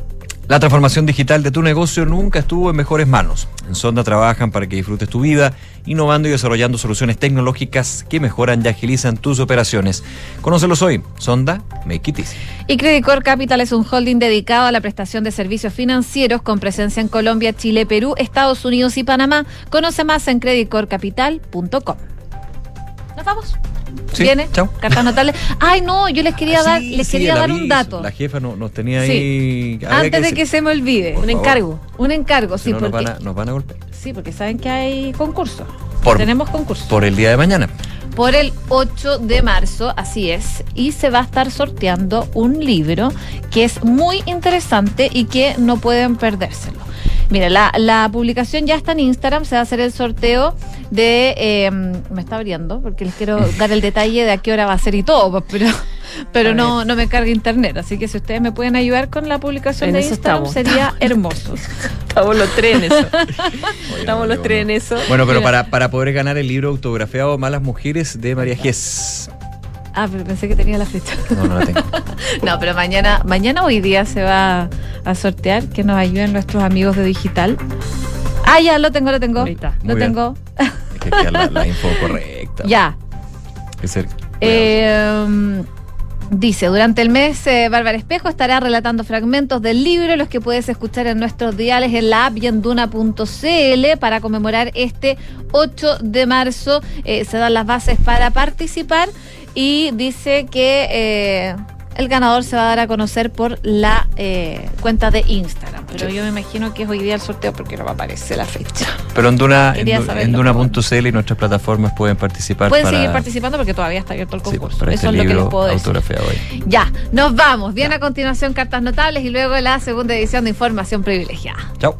La transformación digital de tu negocio nunca estuvo en mejores manos. En Sonda trabajan para que disfrutes tu vida, innovando y desarrollando soluciones tecnológicas que mejoran y agilizan tus operaciones. Conócelos hoy. Sonda, make it easy. Y Credit Core Capital es un holding dedicado a la prestación de servicios financieros con presencia en Colombia, Chile, Perú, Estados Unidos y Panamá. Conoce más en creditcorecapital.com. Nos vamos. Sí, ¿Viene? chao. Cartas notables. Ay, no, yo les quería Ah, dar, les sí, quería dar un dato. La jefa no- nos tenía ahí. Antes de que se me olvide, Por un favor. encargo. Un encargo, Si sí, no, nos, porque, van a, nos van a golpear. sí, porque saben que hay concurso. Por- Tenemos concurso. Por el día de mañana. por el 8 de marzo, así es, y se va a estar sorteando un libro que es muy interesante y que no pueden perdérselo. Mira, la, la publicación ya está en Instagram, se va a hacer el sorteo de... eh, me está abriendo, porque les quiero dar el detalle de a qué hora va a ser y todo, pero, pero no, no me carga internet. Así que si ustedes me pueden ayudar con la publicación En de Instagram, estamos. sería hermoso. Estamos los tres en eso. Estamos los tres en eso. Bueno, pero para, para poder ganar el libro autografiado Malas Mujeres de María Gies. Ah, pero pensé que tenía la fecha. No, no la tengo. No, pero mañana, mañana hoy día se va a sortear, que nos ayuden nuestros amigos de digital. Ah, ya, lo tengo, lo tengo. Muy Lo bien. tengo. Hay que la, la info correcta. Ya. Que ser- Eh, dice, durante el mes, eh, Bárbara Espejo estará relatando fragmentos del libro, los que puedes escuchar en nuestros diales en la app para conmemorar este 8 de marzo. Eh, se dan las bases para participar y dice que eh, el ganador se va a dar a conocer por la eh, cuenta de Instagram. Pero yo me imagino que es hoy día el sorteo porque no me aparece la fecha. Pero en Duna, en, Quería Du- saberlo, en Duna.cl y nuestras plataformas pueden participar Pueden para, seguir participando porque todavía está abierto el sí, pues, concurso. para Eso este es lo que les libro puedo decir. hoy. Ya, nos vamos. Viene a continuación Cartas Notables y luego la segunda edición de Información Privilegiada. Chao.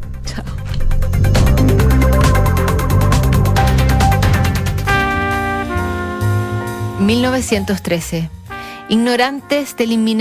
1913. Ignorantes del inminente